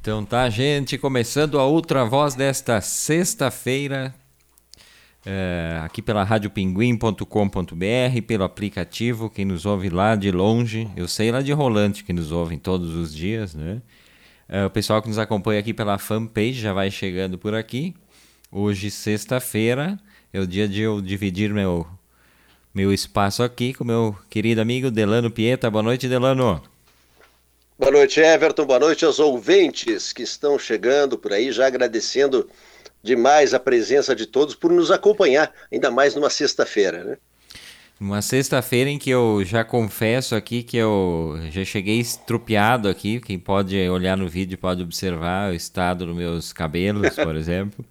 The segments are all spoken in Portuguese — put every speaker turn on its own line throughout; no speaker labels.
Então tá, gente, começando a outra voz desta sexta-feira, é, aqui pela radiopinguim.com.br, pelo aplicativo, quem nos ouve lá de longe, eu sei lá de Rolante que nos ouvem todos os dias, né? É, o pessoal que nos acompanha aqui pela fanpage já vai chegando por aqui. Hoje, sexta-feira, é o dia de eu dividir meu, meu espaço aqui com meu querido amigo Delano Pieta. Boa noite, Delano.
Boa noite, Everton. Boa noite aos ouvintes que estão chegando por aí, já agradecendo demais a presença de todos por nos acompanhar, ainda mais numa sexta-feira, né?
Uma sexta-feira em que eu já confesso aqui que eu já cheguei estrupiado aqui. Quem pode olhar no vídeo pode observar o estado dos meus cabelos, por exemplo.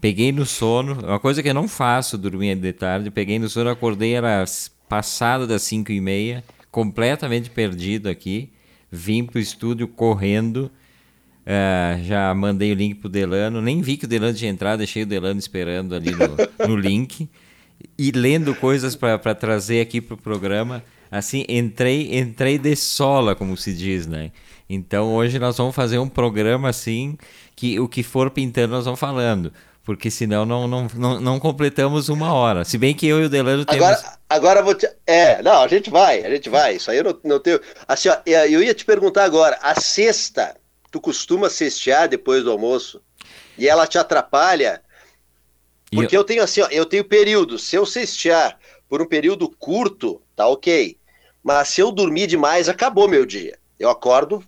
Peguei no sono, uma coisa que eu não faço dormir de tarde. Peguei no sono, acordei, era passado das 5 e meia, completamente perdido aqui vim pro estúdio correndo. Uh, já mandei o link pro Delano, nem vi que o Delano tinha entrado, deixei o Delano esperando ali no, no link e lendo coisas para trazer aqui pro programa. Assim, entrei, entrei de sola, como se diz, né? Então hoje nós vamos fazer um programa assim que o que for pintando nós vamos falando porque senão não, não, não, não, completamos uma hora. Se bem que eu e o Delano temos.
Agora, agora vou te. É, não, a gente vai, a gente vai. Isso aí eu não, não tenho. Assim, ó, eu ia te perguntar agora: a sexta, tu costuma cestear depois do almoço? E ela te atrapalha? Porque eu... eu tenho assim, ó, eu tenho períodos. Se eu cestear por um período curto, tá ok. Mas se eu dormir demais, acabou meu dia. Eu acordo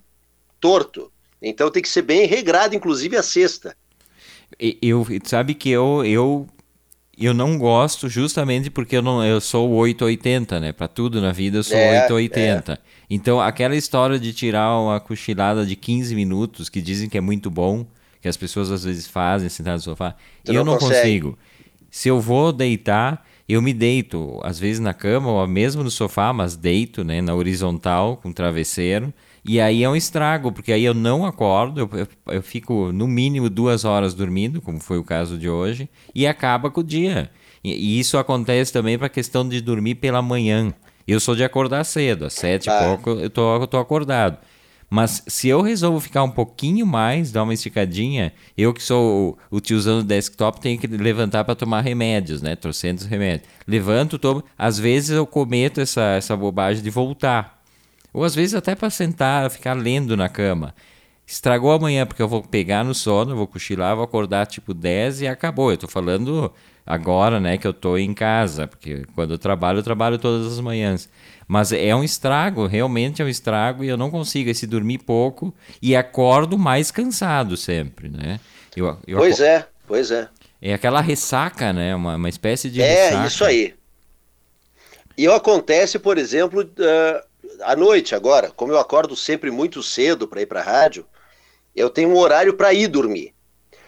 torto. Então tem que ser bem regrado, inclusive a sexta.
Eu, sabe que eu, eu, eu não gosto justamente porque eu, não, eu sou 880, né? Para tudo na vida eu sou é, 880. É. Então, aquela história de tirar uma cochilada de 15 minutos, que dizem que é muito bom, que as pessoas às vezes fazem sentado no sofá, tu eu não, não consigo. Se eu vou deitar, eu me deito, às vezes na cama ou mesmo no sofá, mas deito, né, na horizontal, com travesseiro. E aí é um estrago, porque aí eu não acordo, eu, eu, eu, fico no mínimo duas horas dormindo, como foi o caso de hoje, e acaba com o dia. E, e isso acontece também para a questão de dormir pela manhã. Eu sou de acordar cedo, às sete e ah. pouco eu tô, eu tô acordado. Mas se eu resolvo ficar um pouquinho mais, dar uma esticadinha, eu que sou o, o tiozão do desktop, tenho que levantar para tomar remédios, né? Trocentos remédios. Levanto, tomo. Às vezes eu cometo essa, essa bobagem de voltar. Ou às vezes até para sentar, ficar lendo na cama. Estragou amanhã porque eu vou pegar no sono, vou cochilar, vou acordar tipo 10 e acabou. Eu tô falando agora, né, que eu tô em casa, porque quando eu trabalho, eu trabalho todas as manhãs. Mas é um estrago, realmente é um estrago e eu não consigo esse dormir pouco e acordo mais cansado sempre, né?
Eu, eu pois é, pois é.
É aquela ressaca, né? Uma, uma espécie de
É,
ressaca.
isso aí. E acontece, por exemplo, uh, à noite agora, como eu acordo sempre muito cedo para ir para a rádio, eu tenho um horário para ir dormir.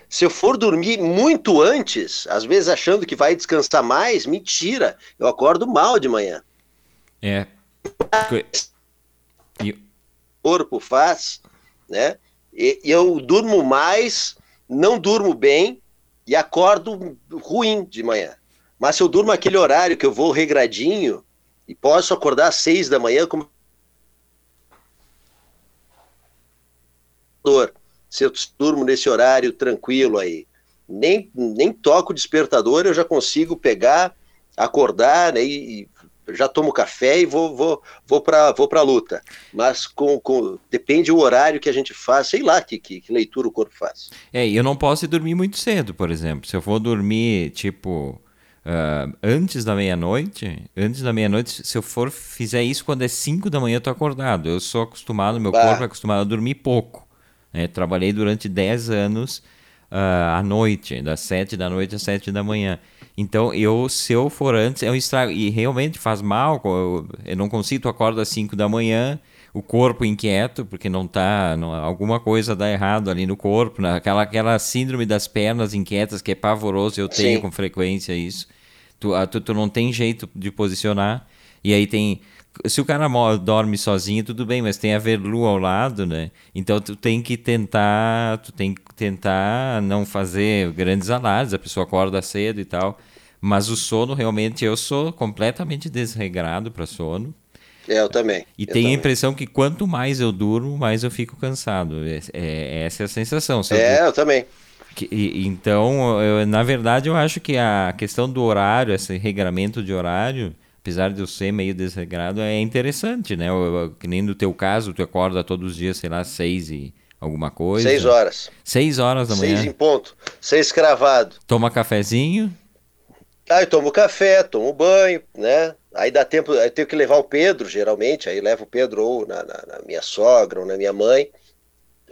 Se eu for dormir muito antes, às vezes achando que vai descansar mais, mentira, eu acordo mal de manhã.
É.
O corpo faz, né? E, e eu durmo mais, não durmo bem e acordo ruim de manhã. Mas se eu durmo aquele horário que eu vou regradinho e posso acordar às seis da manhã, como se eu durmo nesse horário tranquilo aí, nem, nem toco o despertador, eu já consigo pegar, acordar, né, e, já tomo café e vou vou vou para vou para luta. Mas com, com depende do horário que a gente faz, sei lá que, que, que leitura o corpo faz.
É, eu não posso dormir muito cedo, por exemplo. Se eu for dormir tipo uh, antes da meia-noite, antes da meia-noite, se eu for fizer isso quando é 5 da manhã, eu tô acordado. Eu sou acostumado, meu bah. corpo é acostumado a dormir pouco. Né? Trabalhei durante 10 anos uh, à noite, das 7 da noite às 7 da manhã. Então, eu, se eu for antes, é um estrago. E realmente faz mal. Eu, eu não consigo, tu acorda às 5 da manhã, o corpo inquieto, porque não tá. Não, alguma coisa dá errado ali no corpo. Né? Aquela, aquela síndrome das pernas inquietas que é pavoroso, eu tenho Sim. com frequência isso. Tu, ah, tu, tu não tem jeito de posicionar. E aí tem se o cara dorme sozinho, tudo bem, mas tem a Verlu ao lado, né? Então tu tem que tentar, tu tem que tentar não fazer grandes análises, a pessoa acorda cedo e tal. Mas o sono realmente eu sou completamente desregrado para sono.
É, eu também.
E
eu
tenho
também.
a impressão que quanto mais eu durmo, mais eu fico cansado. É, é essa é a sensação. Se
é,
eu,
eu também.
que, e, então, eu, na verdade, eu acho que a questão do horário, esse regramento de horário, apesar de eu ser meio desregrado, é interessante, né? Eu, eu, que nem no teu caso, tu acorda todos os dias, sei lá, seis e alguma coisa.
Seis horas.
Seis horas da manhã.
Seis em ponto. Seis cravado.
Toma cafezinho.
Aí tomo café, tomo banho, né? Aí dá tempo, eu tenho que levar o Pedro, geralmente, aí levo o Pedro ou na, na, na minha sogra ou na minha mãe.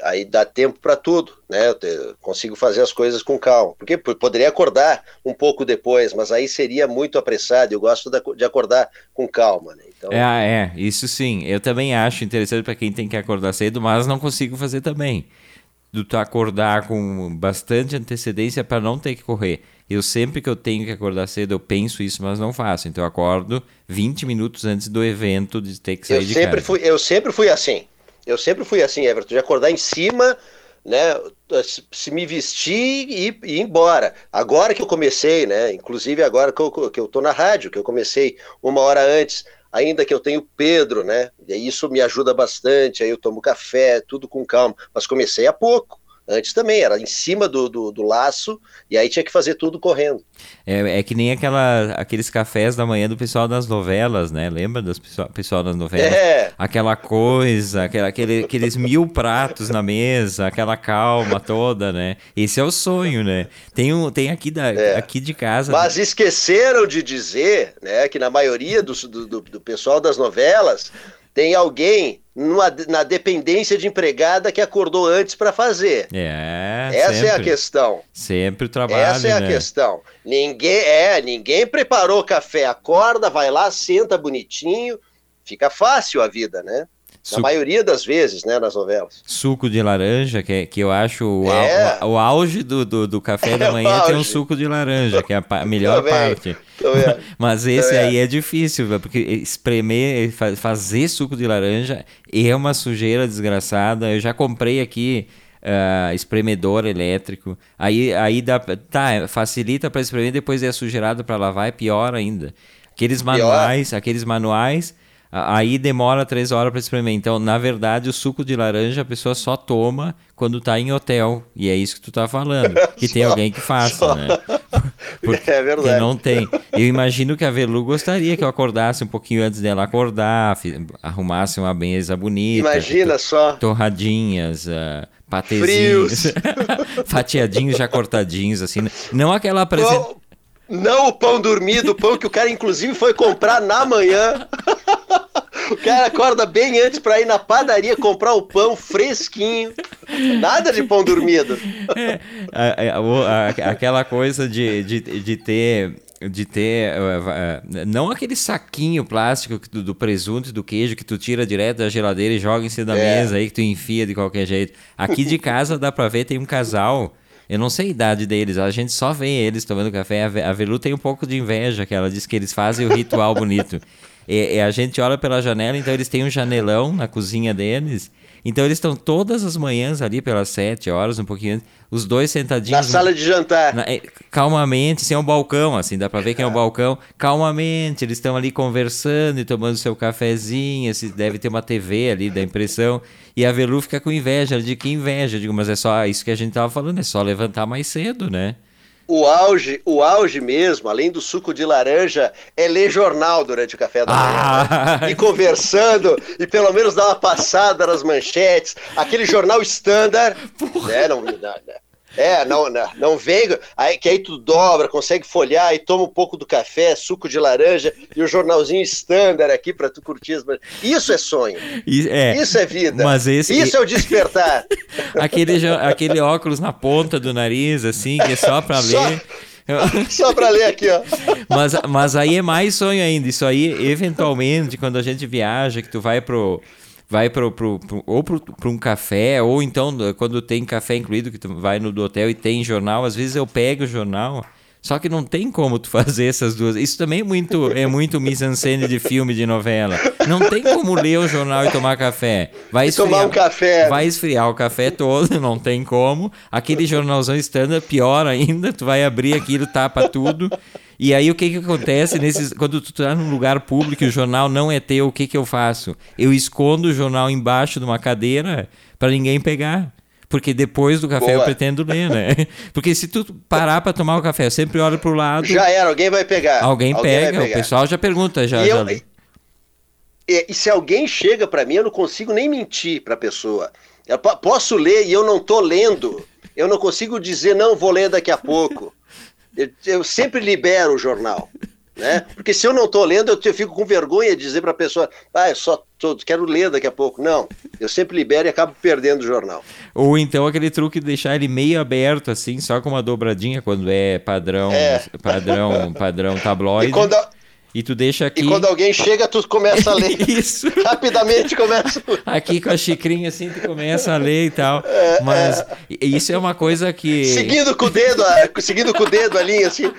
Aí dá tempo para tudo, né? Eu te, consigo fazer as coisas com calma. Porque poderia acordar um pouco depois, mas aí seria muito apressado. Eu gosto de acordar com calma, né?
Então... É, é, isso sim. Eu também acho interessante para quem tem que acordar cedo, mas não consigo fazer também. Do tu acordar com bastante antecedência para não ter que correr. Eu sempre que eu tenho que acordar cedo, eu penso isso, mas não faço. Então eu acordo 20 minutos antes do evento de ter que sair
eu
de
sempre
casa.
Fui, eu sempre fui assim. Eu sempre fui assim, Everton, de acordar em cima, né, se me vestir e, ir embora. Agora que eu comecei, né, inclusive agora que eu, que eu tô na rádio, que eu comecei uma hora antes, ainda que eu tenho Pedro, né, e isso me ajuda bastante, aí eu tomo café, tudo com calma, mas comecei há pouco. Antes também, era em cima do, do, do, laço, e aí tinha que fazer tudo correndo.
É, é que nem aquela, aqueles cafés da manhã do pessoal das novelas, né? Lembra do pessoal, pessoal das novelas?
É.
Aquela coisa, aquela, aquele, aqueles mil pratos na mesa, aquela calma toda, né? Esse é o sonho, né? Tem, um, tem aqui, da, é. aqui de casa.
Mas esqueceram de dizer né, que na maioria do, do, do pessoal das novelas tem alguém numa, na dependência de empregada que acordou antes para fazer.
É.
Essa
sempre,
é a questão.
Sempre o trabalho.
Essa é
né?
a questão. Ninguém é, ninguém preparou café, acorda, vai lá, senta bonitinho, fica fácil a vida, né? Na maioria das vezes, né, nas novelas.
Suco de laranja, que, que eu acho o, é. o, o auge do, do, do café da manhã é tem um suco de laranja, que é a melhor
Também.
parte. Mas esse Também. aí é difícil, porque espremer, fazer suco de laranja é uma sujeira desgraçada. Eu já comprei aqui uh, espremedor elétrico. Aí, aí dá, tá, facilita para espremer, depois é sujeirado para lavar, é pior ainda. Aqueles manuais, pior. aqueles manuais Aí demora três horas para espremer. Então, na verdade, o suco de laranja a pessoa só toma quando está em hotel. E é isso que tu está falando. Que
só,
tem alguém que faça,
só.
né? Porque
é verdade.
não tem. Eu imagino que a Velu gostaria que eu acordasse um pouquinho antes dela acordar, arrumasse uma mesa bonita.
Imagina só.
Torradinhas, uh, patezinhos. fatiadinhos já cortadinhos, assim. né? Não aquela apresentação.
Não o pão dormido, o pão que o cara inclusive foi comprar na manhã. O cara acorda bem antes para ir na padaria comprar o pão fresquinho. Nada de pão dormido.
É, a, a, aquela coisa de, de, de ter de ter uh, não aquele saquinho plástico do, do, presunto e do queijo que tu tira direto da geladeira e joga em cima da é. mesa aí que tu enfia de qualquer jeito. Aqui de casa dá para ver tem um casal eu não sei a idade deles, a gente só vê eles tomando café. A Velu tem um pouco de inveja, que ela diz que eles fazem o ritual bonito. E, e, a gente olha pela janela, então eles têm um janelão na cozinha deles. Então eles estão todas as manhãs ali pelas sete horas, um pouquinho antes, os dois sentadinhos.
Na sala de jantar.
Na, calmamente, sem um balcão, assim, dá pra ver que é um balcão. Calmamente, eles estão ali conversando e tomando seu cafezinho, assim, deve ter uma TV ali, da impressão. E a Velu fica com inveja, ela diz que inveja. Eu digo, mas é só isso que a gente tava falando, é só levantar mais cedo, né?
O auge, o auge mesmo, além do suco de laranja, é ler jornal durante o café da manhã.
Ah.
E conversando, e pelo menos dar uma passada nas manchetes, aquele jornal standard. Né? Não, não, não, é, não, não, não vem. Aí, que aí tu dobra, consegue folhar e toma um pouco do café, suco de laranja e o jornalzinho standard aqui para tu curtir. Isso é sonho.
É,
Isso é vida.
Mas esse...
Isso é o despertar.
aquele, aquele óculos na ponta do nariz, assim, que é só para ler.
Só para ler aqui, ó.
Mas, mas aí é mais sonho ainda. Isso aí, eventualmente, quando a gente viaja, que tu vai pro vai pro, pro, pro ou para um café, ou então quando tem café incluído, que tu vai no do hotel e tem jornal, às vezes eu pego o jornal, só que não tem como tu fazer essas duas. Isso também é muito, é muito mise-en-scène de filme, de novela. Não tem como ler o jornal e tomar café. Vai esfriar,
tomar um café.
Vai esfriar o café todo, não tem como. Aquele jornalzão standard, pior ainda, tu vai abrir aquilo, tapa tudo. E aí o que que acontece nesses, quando tu tá num lugar público e o jornal não é teu, o que que eu faço? Eu escondo o jornal embaixo de uma cadeira para ninguém pegar. Porque depois do café Boa. eu pretendo ler, né? Porque se tu parar para tomar o café, sempre olha pro lado.
Já era, alguém vai pegar.
Alguém, alguém pega, pegar. o pessoal já pergunta já.
E,
já...
Eu, e, e se alguém chega para mim, eu não consigo nem mentir para a pessoa. Eu posso ler e eu não tô lendo. Eu não consigo dizer, não, vou ler daqui a pouco. Eu, eu sempre libero o jornal. Né? Porque se eu não estou lendo, eu, fico com vergonha de dizer para a pessoa, ah, eu só tô, quero ler daqui a pouco. Não, eu sempre libero e acabo perdendo o jornal.
Ou então aquele truque de deixar ele meio aberto, assim, só com uma dobradinha, quando é padrão, é. padrão, padrão tabloide. E quando, e tu deixa aqui.
E quando alguém chega, tu começa a ler. Isso. Rapidamente começa.
aqui com a xicrinha assim, tu começa a ler e tal. É, Mas é... isso é uma coisa que.
Seguindo com o dedo, seguindo com o dedo ali, assim.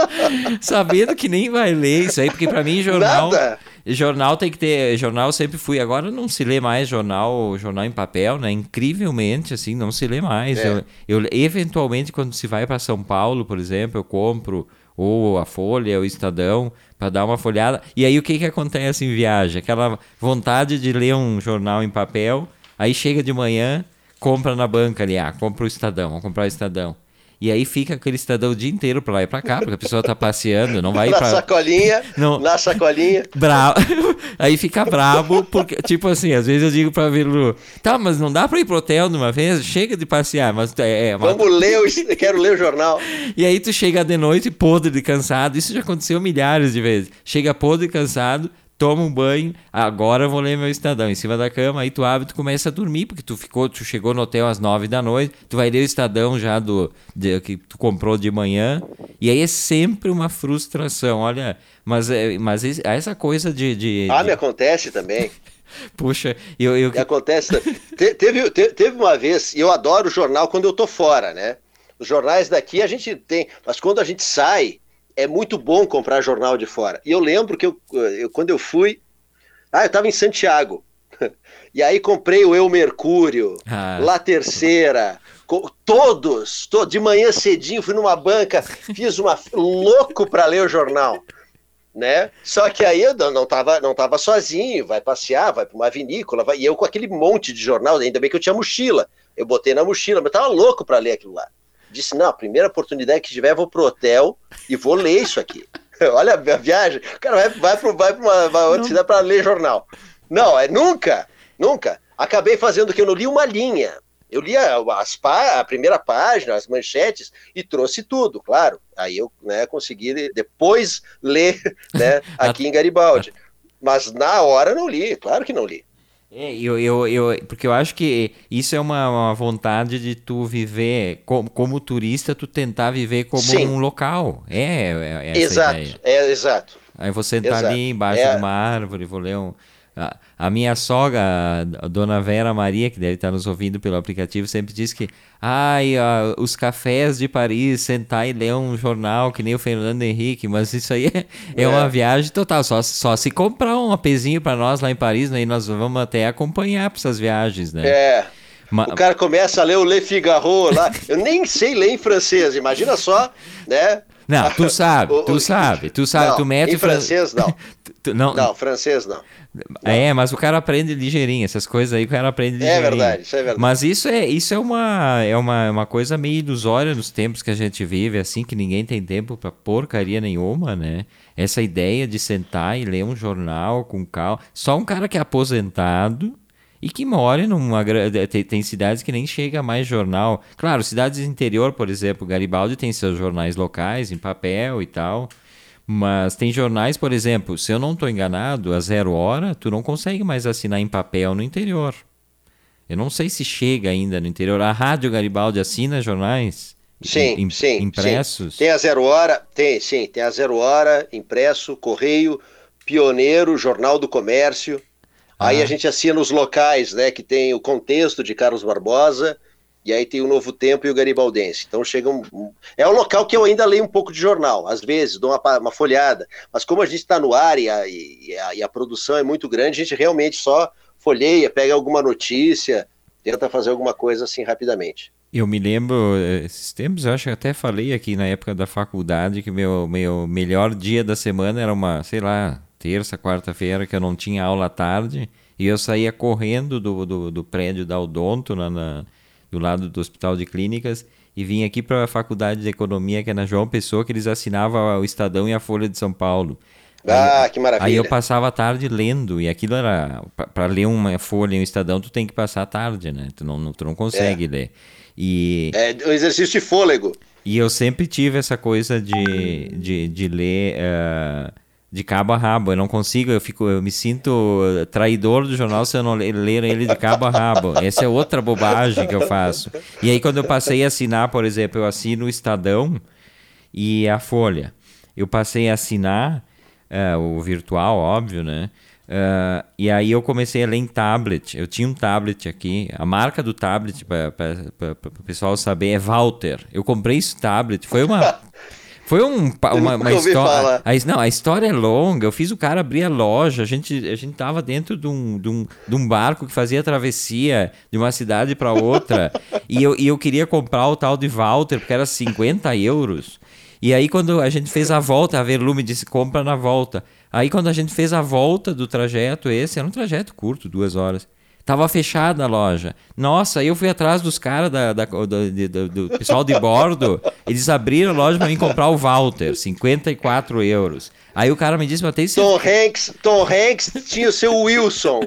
Sabendo que nem vai ler isso aí, porque para mim jornal. Nada. Jornal tem que ter. Jornal sempre fui. Agora não se lê mais jornal, jornal em papel, né? Incrivelmente, assim, não se lê mais. É. Eu, eu, eventualmente, quando se vai para São Paulo, por exemplo, eu compro ou a Folha, ou o Estadão, para dar uma folhada. E aí o que, que acontece em viagem? Aquela vontade de ler um jornal em papel, aí chega de manhã, compra na banca ali, ah, compra o Estadão, vamos comprar o Estadão. E aí fica aquele cidadão o dia inteiro pra lá e pra cá, porque a pessoa tá passeando, não vai
na
pra...
sacolinha, não. na sacolinha.
Bra... aí fica brabo, porque, tipo assim, às vezes eu digo pra Vilu, tá, mas não dá pra ir pro hotel de uma vez? Chega de passear, mas é... é
Vamos ler, o... quero ler o jornal.
E aí tu chega de noite podre de cansado, isso já aconteceu milhares de vezes. Chega podre cansado, toma um banho, agora eu vou ler meu Estadão em cima da cama, aí tu abre e tu começa a dormir, porque tu ficou, tu chegou no hotel às nove da noite, tu vai ler o Estadão já do de, que tu comprou de manhã, e aí é sempre uma frustração, olha, mas, é, mas essa coisa de... de
ah,
de...
me acontece também.
Puxa, eu... eu...
Acontece, Te, teve, te, teve uma vez, e eu adoro jornal quando eu tô fora, né? Os jornais daqui a gente tem, mas quando a gente sai, é muito bom comprar jornal de fora. E eu lembro que eu, eu quando eu fui. Ah, eu estava em Santiago. E aí comprei o Eu Mercúrio, ah. La Terceira, todos, to, de manhã cedinho, fui numa banca, fiz uma louco para ler o jornal. Né? Só que aí eu não estava não tava sozinho, vai passear, vai para uma vinícola, vai, e eu com aquele monte de jornal, ainda bem que eu tinha mochila. Eu botei na mochila, mas eu tava louco para ler aquilo lá disse: não, a primeira oportunidade que tiver, vou pro hotel e vou ler isso aqui. Olha a viagem, o cara vai, vai para vai uma, uma outra cidade para ler jornal. Não, é nunca, nunca. Acabei fazendo o que eu não li uma linha. Eu li a, a primeira página, as manchetes e trouxe tudo, claro. Aí eu né, consegui depois ler né, aqui em Garibaldi. Mas na hora não li, claro que não li.
É, eu, eu, eu, porque eu acho que isso é uma, uma vontade de tu viver, como, como turista, tu tentar viver como Sim. um local. É, é, é
exato,
ideia.
é exato.
Aí você tá ali embaixo é... de uma árvore, vou ler um, a, minha sogra, a dona Vera Maria, que deve estar nos ouvindo pelo aplicativo, sempre diz que ai, os cafés de Paris, sentar e ler um jornal que nem o Fernando Henrique, mas isso aí é, é, é. uma viagem total. Só, só se comprar um apezinho para nós lá em Paris, né, e nós vamos até acompanhar para essas viagens, né?
É. O cara começa a ler o Le Figaro lá. Eu nem sei ler em francês, imagina só, né?
Não, tu sabe, tu sabe, tu sabe,
não,
tu mete
em francês não. tu, não. Não, francês não.
É, mas o cara aprende ligeirinho, essas coisas aí o cara aprende é ligeirinho.
É verdade, isso é verdade.
Mas isso é, isso é, uma, é uma, uma coisa meio ilusória nos tempos que a gente vive, assim, que ninguém tem tempo pra porcaria nenhuma, né? Essa ideia de sentar e ler um jornal com calma. Só um cara que é aposentado e que mora numa. Tem, tem cidades que nem chega mais jornal. Claro, cidades interior, por exemplo, Garibaldi tem seus jornais locais em papel e tal. Mas tem jornais, por exemplo, se eu não estou enganado, a zero hora, tu não consegue mais assinar em papel no interior. Eu não sei se chega ainda no interior. A Rádio Garibaldi assina jornais?
Sim, sim.
Impressos?
Sim. Tem a zero hora, tem, sim. Tem a zero hora, impresso, correio, pioneiro, jornal do comércio. Ah. Aí a gente assina os locais, né? Que tem o contexto de Carlos Barbosa e aí tem o Novo Tempo e o Garibaldense. Então chega um, um, É o local que eu ainda leio um pouco de jornal, às vezes, dou uma, uma folhada. Mas como a gente está no ar e a, e, a, e a, produção é muito grande, a gente realmente só folheia, pega alguma notícia. tenta fazer alguma coisa assim rapidamente.
Eu me lembro, eh, esses tempos, eu acho que até falei aqui na época da faculdade que meu, meu melhor dia da semana era uma, sei lá, terça, quarta-feira, que eu não tinha aula à tarde, e eu saía correndo do, do, do prédio da Odonto, na, na, do lado do Hospital de Clínicas, e vim aqui para a Faculdade de Economia, que é na João Pessoa, que eles assinavam o Estadão e a Folha de São Paulo.
Ah, aí, que maravilha.
Aí eu passava a tarde lendo, e aquilo era. Para ler uma folha e um Estadão, tu tem que passar a tarde, né? Tu não, tu não consegue é. ler. E,
é um exercício de fôlego.
E eu sempre tive essa coisa de, de, de ler uh, de cabo a rabo. Eu não consigo, eu, fico, eu me sinto traidor do jornal se eu não ler ele de cabo a rabo. Essa é outra bobagem que eu faço. E aí, quando eu passei a assinar, por exemplo, eu assino o Estadão e a Folha. Eu passei a assinar uh, o virtual, óbvio, né? Uh, e aí eu comecei a ler em tablet. Eu tinha um tablet aqui. A marca do tablet, para o pessoal saber, é Walter. Eu comprei esse tablet. Foi uma. Foi um, uma, uma história. Não, a história é longa. Eu fiz o cara abrir a loja. A gente, a gente tava dentro de um, de, um, de um barco que fazia travessia de uma cidade para outra. e, eu, e eu queria comprar o tal de Walter, porque era 50 euros. E aí, quando a gente fez a volta, a Verlume disse: compra na volta. Aí quando a gente fez a volta do trajeto, esse era um trajeto curto, duas horas. Tava fechada a loja. Nossa, aí eu fui atrás dos caras da, da, do, do, do, pessoal de bordo. Eles abriram a loja para mim comprar o Walter, 54 euros. Aí o cara me disse, mas tem
Tom Hanks, Tom Hanks tinha o seu Wilson.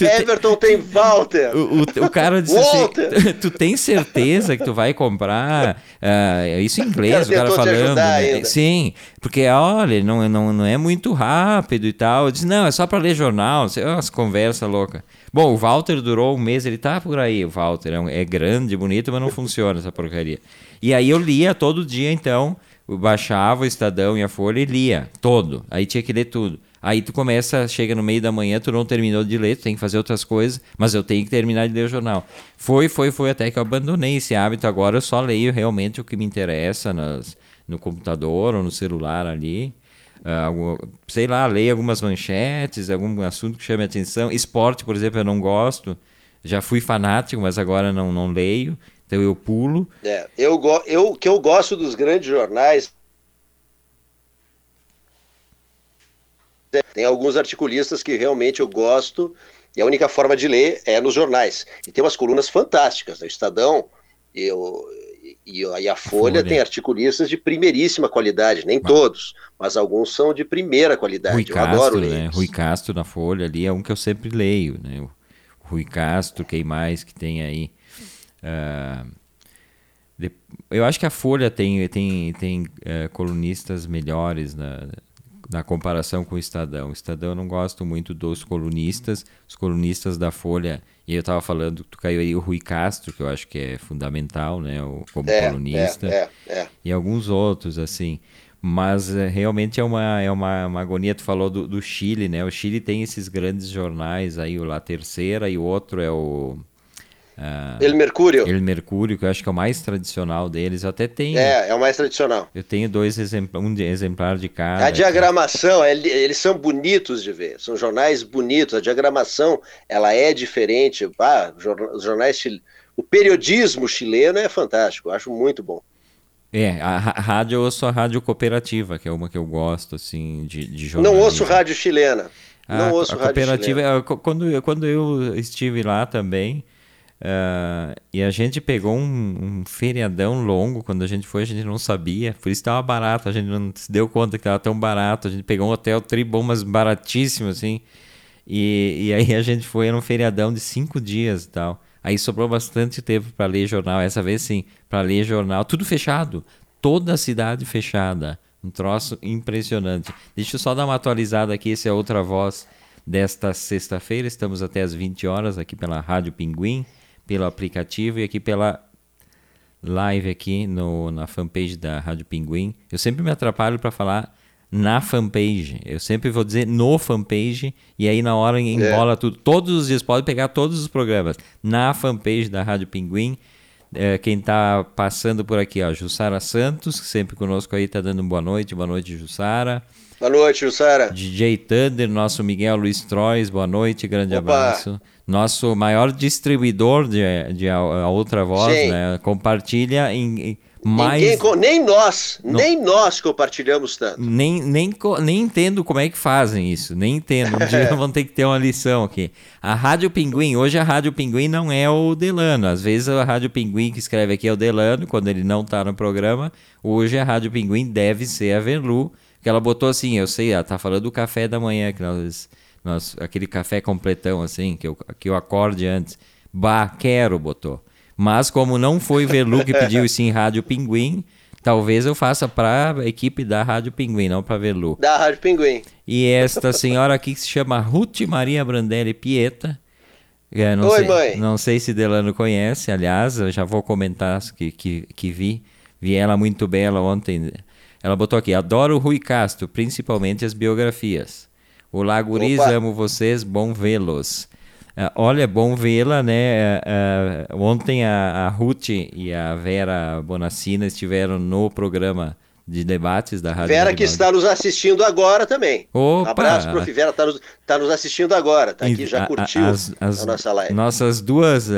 Everton tem, Walter.
O, o, o cara disse assim, Walter. assim: tu tem certeza que tu vai comprar? Uh, isso em inglês, o cara, o cara falando. Né? Sim, porque olha, não, não, não é muito rápido e tal. Eu disse, não, é só para ler jornal. Umas conversas loucas. Bom, o Walter durou um mês, ele tá por aí, o Walter. É, um, é grande, bonito, mas não funciona essa porcaria. E aí eu lia todo dia, então, baixava o Estadão e a Folha e lia todo. Aí tinha que ler tudo. Aí tu começa, chega no meio da manhã, tu não terminou de ler, tu tem que fazer outras coisas, mas eu tenho que terminar de ler o jornal. Foi, foi, foi até que eu abandonei esse hábito. Agora eu só leio realmente o que me interessa nas, no computador ou no celular ali. Uh, sei lá, leio algumas manchetes, algum assunto que chame a atenção. Esporte, por exemplo, eu não gosto. Já fui fanático, mas agora não, não leio. Então eu pulo.
É, eu, eu, que eu gosto dos grandes jornais. Tem alguns articulistas que realmente eu gosto, e a única forma de ler é nos jornais. E tem umas colunas fantásticas. Né? Estadão, eu, e, e a Folha, Folha, tem articulistas de primeiríssima qualidade, nem mas... todos, mas alguns são de primeira qualidade. Rui
Eu Castro, adoro ler. Né? Rui Castro na Folha ali é um que eu sempre leio, né? O Rui Castro, quem mais que tem aí? Uh, de... eu acho que a Folha tem, tem, tem uh, colunistas melhores na, na comparação com o Estadão. O Estadão eu não gosto muito dos colunistas. Os colunistas da Folha e eu estava falando, tu caiu aí o Rui Castro, que eu acho que é fundamental, né? O, como é, colunista. É, é, é, e alguns outros, assim. Mas é, realmente é uma, é uma, uma agonia. Tu falou do, do, Chile, né? O Chile tem esses grandes jornais aí, o La Terceira e o outro é o
Uh, El Mercúrio.
El Mercúrio, que eu acho que é o mais tradicional deles. Eu até tenho.
É, é o mais tradicional.
Eu tenho dois exemplares, um exemplar de cada.
A diagramação, eles são bonitos de ver. São jornais bonitos. A diagramação, ela é diferente. Ah, os jornais O periodismo chileno é fantástico. Eu acho muito bom.
É, a rádio eu ouço a rádio cooperativa, que é uma que eu gosto, assim, de, de jornalismo.
Não ouço rádio chilena. Não
a,
ouço
a
rádio
cooperativa, chilena. Quando, quando eu estive lá também, Uh, e a gente pegou um, um, feriadão longo. Quando a gente foi, a gente não sabia. Por isso estava barato. A gente não se deu conta que estava tão barato. A gente pegou um hotel tribom, mas baratíssimo, assim. E, e aí a gente foi, era um feriadão de cinco dias e tal. Aí sobrou bastante tempo para ler jornal. Essa vez sim, para ler jornal. Tudo fechado. Toda a cidade fechada. Um troço impressionante. Deixa eu só dar uma atualizada aqui. Essa é outra voz desta sexta-feira. Estamos até às 20 horas aqui pela Rádio Pinguim pelo aplicativo e aqui pela live aqui no, na fanpage da Rádio Pinguim. Eu sempre me atrapalho para falar na fanpage. Eu sempre vou dizer no fanpage e aí na hora embola é. tudo. Todos os dias, pode pegar todos os programas na fanpage da Rádio Pinguim. É, quem está passando por aqui, ó, Jussara Santos, sempre conosco aí, está dando boa noite, boa noite, Jussara.
Boa noite, Jussara.
DJ Thunder, nosso Miguel Luiz Trois, boa noite, grande Opa. abraço. Nosso maior distribuidor de, de a, a outra voz, Sim. né? Compartilha em, em mais...
Ninguém, nem nós, Não. nem nós compartilhamos tanto.
Nem, nem, nem entendo como é que fazem isso, nem entendo. Um dia vão ter que ter uma lição aqui. A Rádio Pinguim, hoje a Rádio Pinguim não é o Delano. Às vezes a Rádio Pinguim que escreve aqui é o Delano, quando ele não está no programa. Hoje a Rádio Pinguim deve ser a Verlu, que ela botou assim, eu sei, ela tá falando do café da manhã, que nós, nós, aquele café completão assim, que eu, que eu acorde antes. Bah, quero, botou. Mas como não foi Verlu que pediu e sim Rádio Pinguim, talvez eu faça para a equipe da Rádio Pinguim, não para Verlu.
Da Rádio Pinguim.
E esta senhora aqui que se chama Ruth Maria Brandelli Pieta.
É, não Oi,
sei,
mãe.
Não sei se Delano conhece, aliás, eu já vou comentar que, que, que vi. Vi ela muito bela ontem. Ela botou aqui: adoro Rui Castro, principalmente as biografias. Olá, guris, Opa. amo vocês, bom vê-los. Uh, olha, bom vê-la, né? Uh, uh, ontem a, a Ruth e a Vera Bonacina estiveram no programa de debates da Rádio
Vera que está nos assistindo agora também.
Opa!
Abraço, prof. Vera, está nos, tá nos assistindo agora, está aqui, já curtiu as, as, a nossa live.
Nossas duas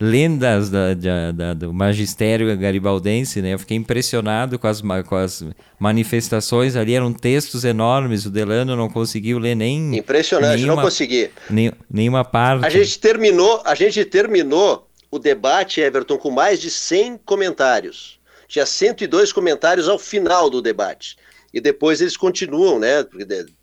lendas da, da, da, do magistério garibaldense, né? Eu fiquei impressionado com as, com as manifestações ali, eram textos enormes, o Delano não conseguiu ler nem...
Impressionante, nenhuma, não consegui.
Nem, nenhuma parte.
A gente terminou, a gente terminou o debate, Everton, com mais de 100 comentários. Tinha 102 comentários ao final do debate e depois eles continuam, né?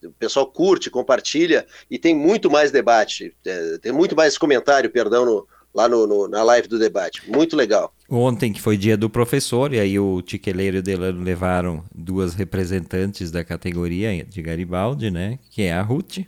O pessoal curte, compartilha e tem muito mais debate, é, tem muito mais comentário, perdão, no, lá no, no, na live do debate. Muito legal.
Ontem, que foi dia do professor, e aí o Tiqueleiro e o Delano levaram duas representantes da categoria de Garibaldi, né? Que é a Ruth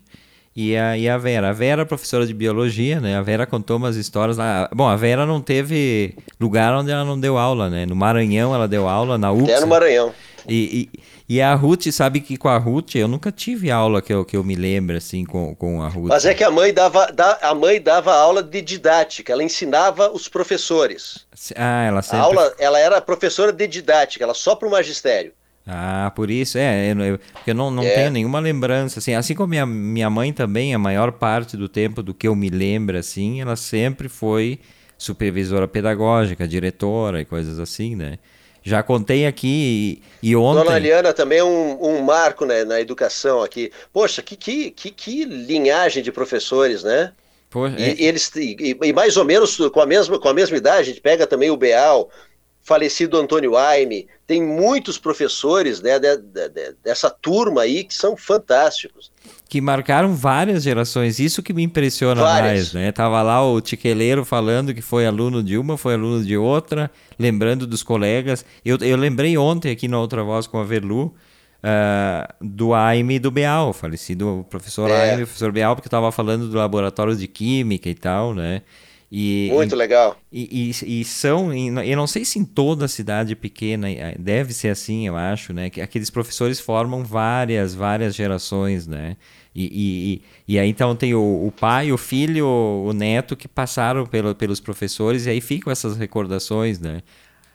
e a, e a Vera. A Vera, professora de biologia, né? A Vera contou umas histórias lá. Bom, a Vera não teve lugar onde ela não deu aula, né? No Maranhão ela deu aula, na UFSA.
Até no Maranhão.
E, e, e, a Ruth, sabe que com a Ruth eu nunca tive aula que eu, que eu me lembro assim com, com a Ruth.
Mas é que a mãe dava da, a mãe dava aula de didática, ela ensinava os professores.
Ah, ela sempre...
A aula, ela era professora de didática, ela só para o magistério.
Ah, por isso, é, eu, eu não, não é. tenho nenhuma lembrança, assim, assim como minha, minha mãe também, a maior parte do tempo do que eu me lembro, assim, ela sempre foi supervisora pedagógica, diretora e coisas assim, né? Já contei aqui e, e ontem.
Dona Aliana também é um, um marco né, na educação aqui. Poxa, que, que, que, que linhagem de professores, né? Poxa, e, é... eles e, e, mais ou menos com a mesma com a mesma idade, a gente pega também o Beal, falecido Antônio Aime, tem muitos professores né, de, de, de, dessa turma aí que são fantásticos.
Que marcaram várias gerações, isso que me impressiona várias. mais, né? Tava lá o Tiqueleiro falando que foi aluno de uma, foi aluno de outra, lembrando dos colegas. Eu, eu lembrei ontem aqui na outra voz com a Verlu, Uh, do Aime e do Beal, falecido professor é. Aime e professor Beal, porque estava falando do laboratório de química e tal, né?
E, Muito e, legal.
E, e, e, são, eu não sei se em toda cidade pequena, eh, deve ser assim, eu acho, né? Que aqueles professores formam várias, várias gerações, né? E, e, e aí então tem o, o pai, o filho, o, neto que passaram pelo, pelos professores e aí ficam essas recordações, né?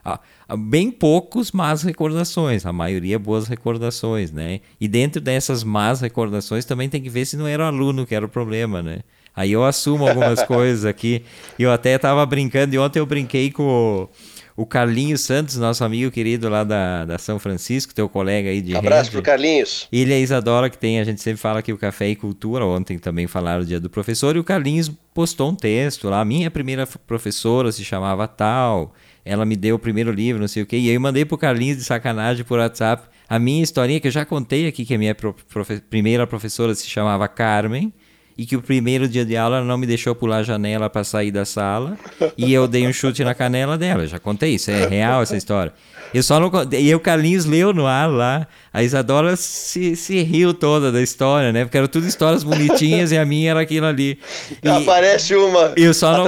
Ah, bem poucos más recordações, a maioria boas recordações, né? E dentro dessas más recordações também tem que ver se não era o aluno que era o problema, né? Aí eu assumo algumas coisas aqui. Eu até estava brincando, e ontem eu brinquei com o, o Carlinhos Santos, nosso amigo querido lá da, da São Francisco, teu colega aí de
Abraço para pro Carlinhos.
Ele e a Isadora, que tem, a gente sempre fala que o Café e Cultura, ontem também falaram o dia do professor, e o Carlinhos postou um texto lá, minha primeira professora se chamava tal, ela me deu o primeiro livro, não sei o quê, e aí eu mandei pro Carlinhos de sacanagem por WhatsApp a minha historinha, que eu já contei aqui, que a minha profe primeira professora se chamava Carmen, e que o primeiro dia de aula ela não me deixou pular a janela para sair da sala e eu dei um chute na canela dela. Já contei isso, é real essa história. Eu só não E o Carlinhos leu no ar lá. A Isadora se, se riu toda da história, né? Porque eram tudo histórias bonitinhas e a minha era aquilo ali.
E Aparece uma.
Eu só não,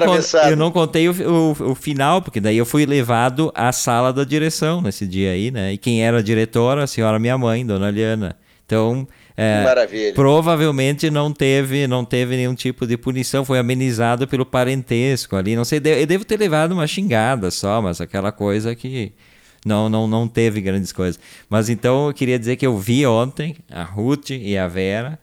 eu não contei o, o, o, final, porque daí eu fui levado à sala da direção nesse dia aí, né? E quem era a diretora? A senhora minha mãe, dona Liana. Então. É,
Maravilha.
Provavelmente não teve, não teve nenhum tipo de punição, foi amenizado pelo parentesco ali. Não sei, eu devo ter levado uma xingada só, mas aquela coisa que não, não, não teve grandes coisas. Mas então eu queria dizer que eu vi ontem a Ruth e a Vera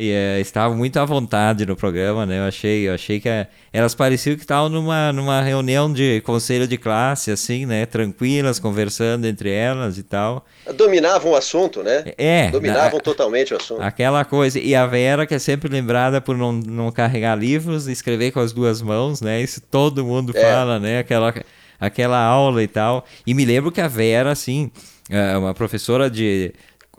e é, estavam muito à vontade no programa, né? Eu achei, eu achei que é, elas pareciam que estavam numa, numa reunião de conselho de classe, assim, né? Tranquilas, conversando entre elas e tal.
Dominavam o assunto, né?
É.
Dominavam a, totalmente o assunto.
Aquela coisa. E a Vera, que é sempre lembrada por não, não carregar livros escrever com as duas mãos, né? Isso todo mundo é. fala, né? Aquela, aquela aula e tal. E me lembro que a Vera, assim, é, uma professora de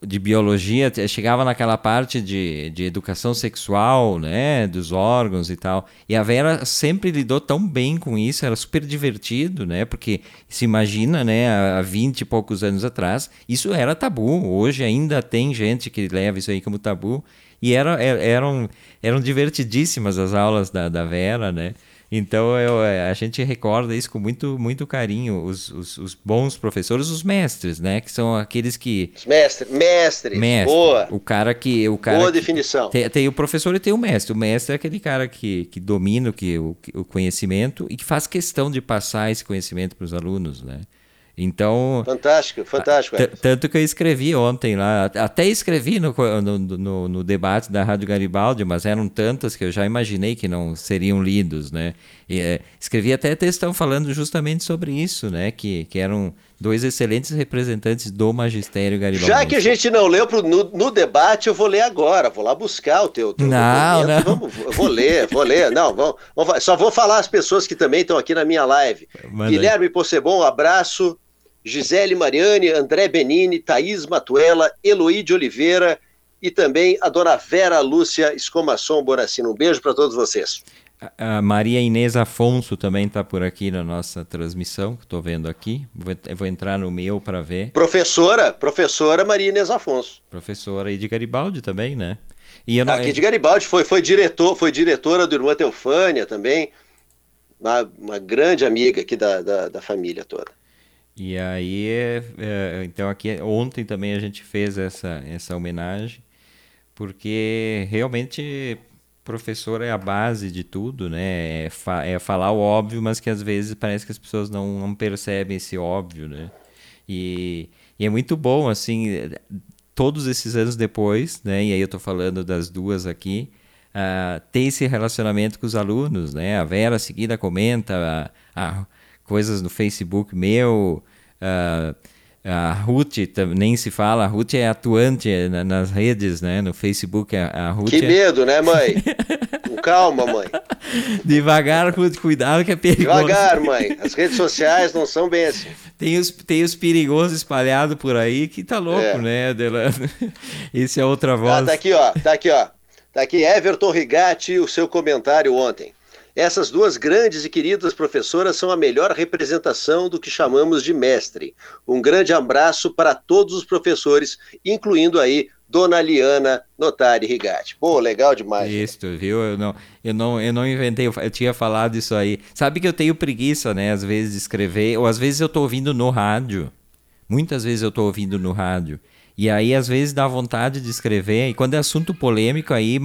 de biologia chegava naquela parte de, de educação sexual, né, dos órgãos e tal. E a Vera sempre lidou tão bem com isso, era super divertido, né, porque se imagina, né, há 20 e poucos anos atrás, isso era tabu. Hoje ainda tem gente que leva isso aí como tabu. E era, eram, eram divertidíssimas as aulas da, da Vera, né? Então eu, é, a gente recorda isso com muito, muito carinho, os, os, os, bons professores, os mestres, né? Que são aqueles que.
Os mestres, mestres, mestre, boa.
O cara que. O cara
boa definição.
Tem, tem, o professor e tem o mestre. O mestre é aquele cara que, que domina o, que, o, o conhecimento e que faz questão de passar esse conhecimento para os alunos, né? Então.
Fantástico, fantástico.
Tanto que eu escrevi ontem lá, até escrevi no, no, no, no, debate da Rádio Garibaldi, mas eram tantas que eu já imaginei que não seriam lidos, né? E, é, escrevi até textão falando justamente sobre isso, né? Que, que eram dois excelentes representantes do magistério Garibaldi.
Já que a gente não leu pro, no, no, debate, eu vou ler agora, vou lá buscar o teu, teu
não, não.
Vamos, vou ler, vou ler. Não, vamos, vamos, só vou falar as pessoas que também estão aqui na minha live. Manda Guilherme aí. Possebon, um abraço. Gisele Mariani, André Benini, Thaís Matuela, Eloí de Oliveira e também a dona Vera Lúcia Escomação Boracino. Um beijo para todos vocês.
A Maria Inês Afonso também está por aqui na nossa transmissão, que estou vendo aqui. Vou, vou, entrar no meu para ver.
Professora, professora Maria Inês Afonso.
Professora aí de Garibaldi também, né?
E não... Aqui de Garibaldi, foi, foi, diretor, foi diretora do Irmã Teufânia também. Uma, uma grande amiga aqui da, da, da família toda.
E aí, é, então aqui ontem também a gente fez essa, essa homenagem, porque realmente professor é a base de tudo, né? É, fa é, falar o óbvio, mas que às vezes parece que as pessoas não, não percebem esse óbvio, né? E, e, é muito bom, assim, todos esses anos depois, né? E aí eu estou falando das duas aqui, uh, ter esse relacionamento com os alunos, né? A Vera, seguida, comenta a, a coisas no Facebook meu, Uh, a Ruth nem se fala, a Ruth é atuante nas redes, né? No Facebook, a, Ruth.
Que
é...
medo, né, mãe? Calma, mãe.
Devagar, Ruth, cuidado que é perigoso.
Devagar, mãe. As redes sociais não são bem assim.
Tem os, tem os perigosos espalhados por aí que tá louco, é. né, Adelano? Esse é outra voz. Ah,
tá aqui, ó. Tá aqui, ó. Tá aqui Everton Rigatti, o seu comentário ontem. Essas duas grandes e queridas professoras são a melhor representação do que chamamos de mestre. Um grande abraço para todos os professores, incluindo aí Dona Liana Notari Rigatti. Pô, legal demais.
Isso, viu? Eu não, eu não, eu não inventei, eu, eu tinha falado isso aí. Sabe que eu tenho preguiça, né, às vezes de escrever, ou às vezes eu estou ouvindo no rádio. Muitas vezes eu estou ouvindo no rádio. E aí, às vezes, dá vontade de escrever. E quando é assunto polêmico, aí,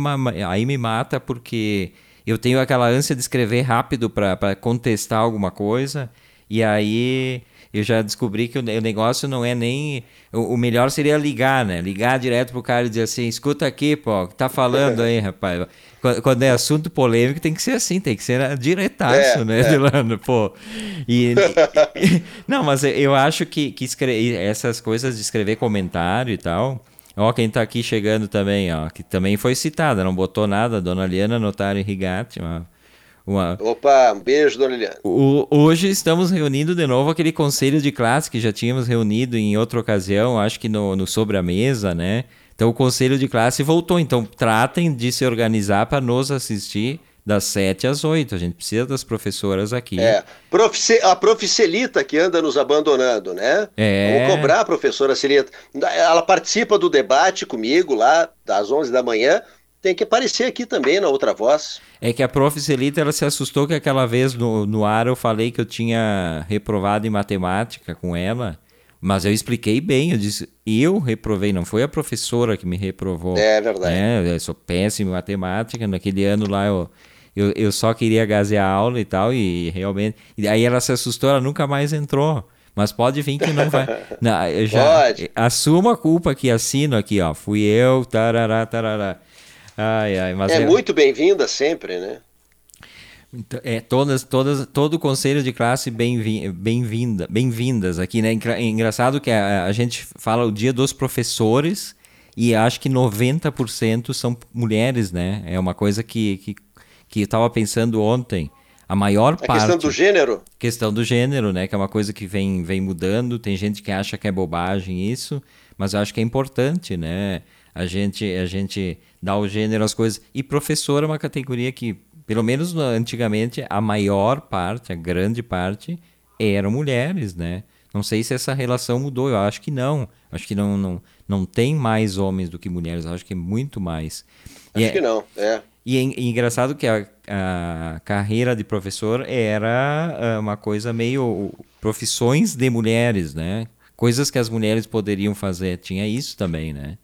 aí me mata, porque eu tenho aquela ânsia de escrever rápido para contestar alguma coisa, e aí eu já descobri que o, negócio não é nem. O, melhor seria ligar, né? Ligar direto pro cara e dizer assim: escuta aqui, pô, tá falando aí, rapaz. Quando é assunto polêmico, tem que ser assim, tem que ser diretaço, é, né, é. Delano? Pô. E, e, não, mas eu acho que, que escre... essas coisas de escrever comentário e tal Ó, quem está aqui chegando também, ó, que também foi citada, não botou nada, Dona Liana Notari Rigatti, uma,
uma... Opa, um beijo, Dona Liana.
O, hoje estamos reunindo de novo aquele conselho de classe que já tínhamos reunido em outra ocasião, acho que no, no Sobre a Mesa, né? Então o conselho de classe voltou, então tratem de se organizar para nos assistir das 7 às 8. A gente precisa das professoras aqui.
É, a prof. Celita que anda nos abandonando, né? É. Vamos cobrar a professora Celita. Ela participa do debate comigo lá, das 11 da manhã. Tem que aparecer aqui também na outra voz.
É que a prof. Celita, ela se assustou que aquela vez no, no ar eu falei que eu tinha reprovado em matemática com ela. Mas eu expliquei bem, eu disse, eu reprovei, não foi a professora que me reprovou.
É verdade.
É, eu sou péssimo em matemática, naquele ano lá eu, eu, eu só queria gazear a aula e tal, e realmente. E aí ela se assustou, ela nunca mais entrou. Mas pode vir que não vai. Não, eu já pode. Assumo a culpa aqui, assino aqui, ó. Fui eu, tarará, tarará.
Ai, ai, mas é eu... muito bem-vinda sempre, né?
Então, é, todas, todas, todo o conselho de classe bem-vinda, bem-vindas aqui, né? Engraçado que a, a, gente fala o dia dos professores e acho que 90% são mulheres, né? É uma coisa que, que, que eu estava pensando ontem. A maior a parte.
questão do gênero?
Questão do gênero, né? Que é uma coisa que vem, vem mudando. Tem gente que acha que é bobagem isso, mas eu acho que é importante, né? A gente, a gente dá o gênero às coisas. E professor é uma categoria que, pelo menos antigamente, a maior parte, a grande parte, eram mulheres, né? Não sei se essa relação mudou, eu acho que não. Acho que não, não, não tem mais homens do que mulheres, acho que é muito mais.
Acho é, que não, é.
E é, engraçado que a, a carreira de professor era ah, uma coisa meio profissões de mulheres, né? Coisas que as mulheres poderiam fazer, tinha isso também, né?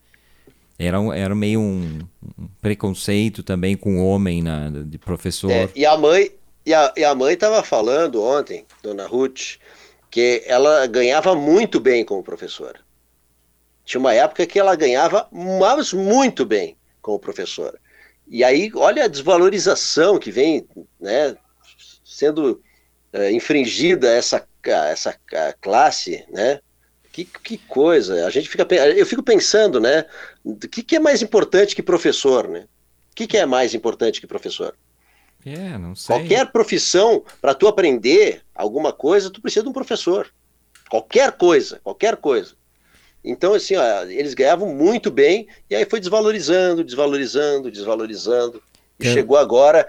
Era, era meio um, um preconceito também com o homem na, de professor. É,
e a mãe e a, e a mãe estava falando ontem, dona Ruth, que ela ganhava muito bem como professora. Tinha uma época que ela ganhava mas muito bem como professora. E aí, olha a desvalorização que vem né, sendo é, infringida essa, essa classe, né? Que, que coisa. A gente fica, eu fico pensando, né? O que, que é mais importante que professor, né? O que, que é mais importante que professor?
É, não sei.
Qualquer profissão, para tu aprender alguma coisa, tu precisa de um professor. Qualquer coisa, qualquer coisa. Então, assim, ó, eles ganhavam muito bem, e aí foi desvalorizando, desvalorizando, desvalorizando, e é. chegou agora,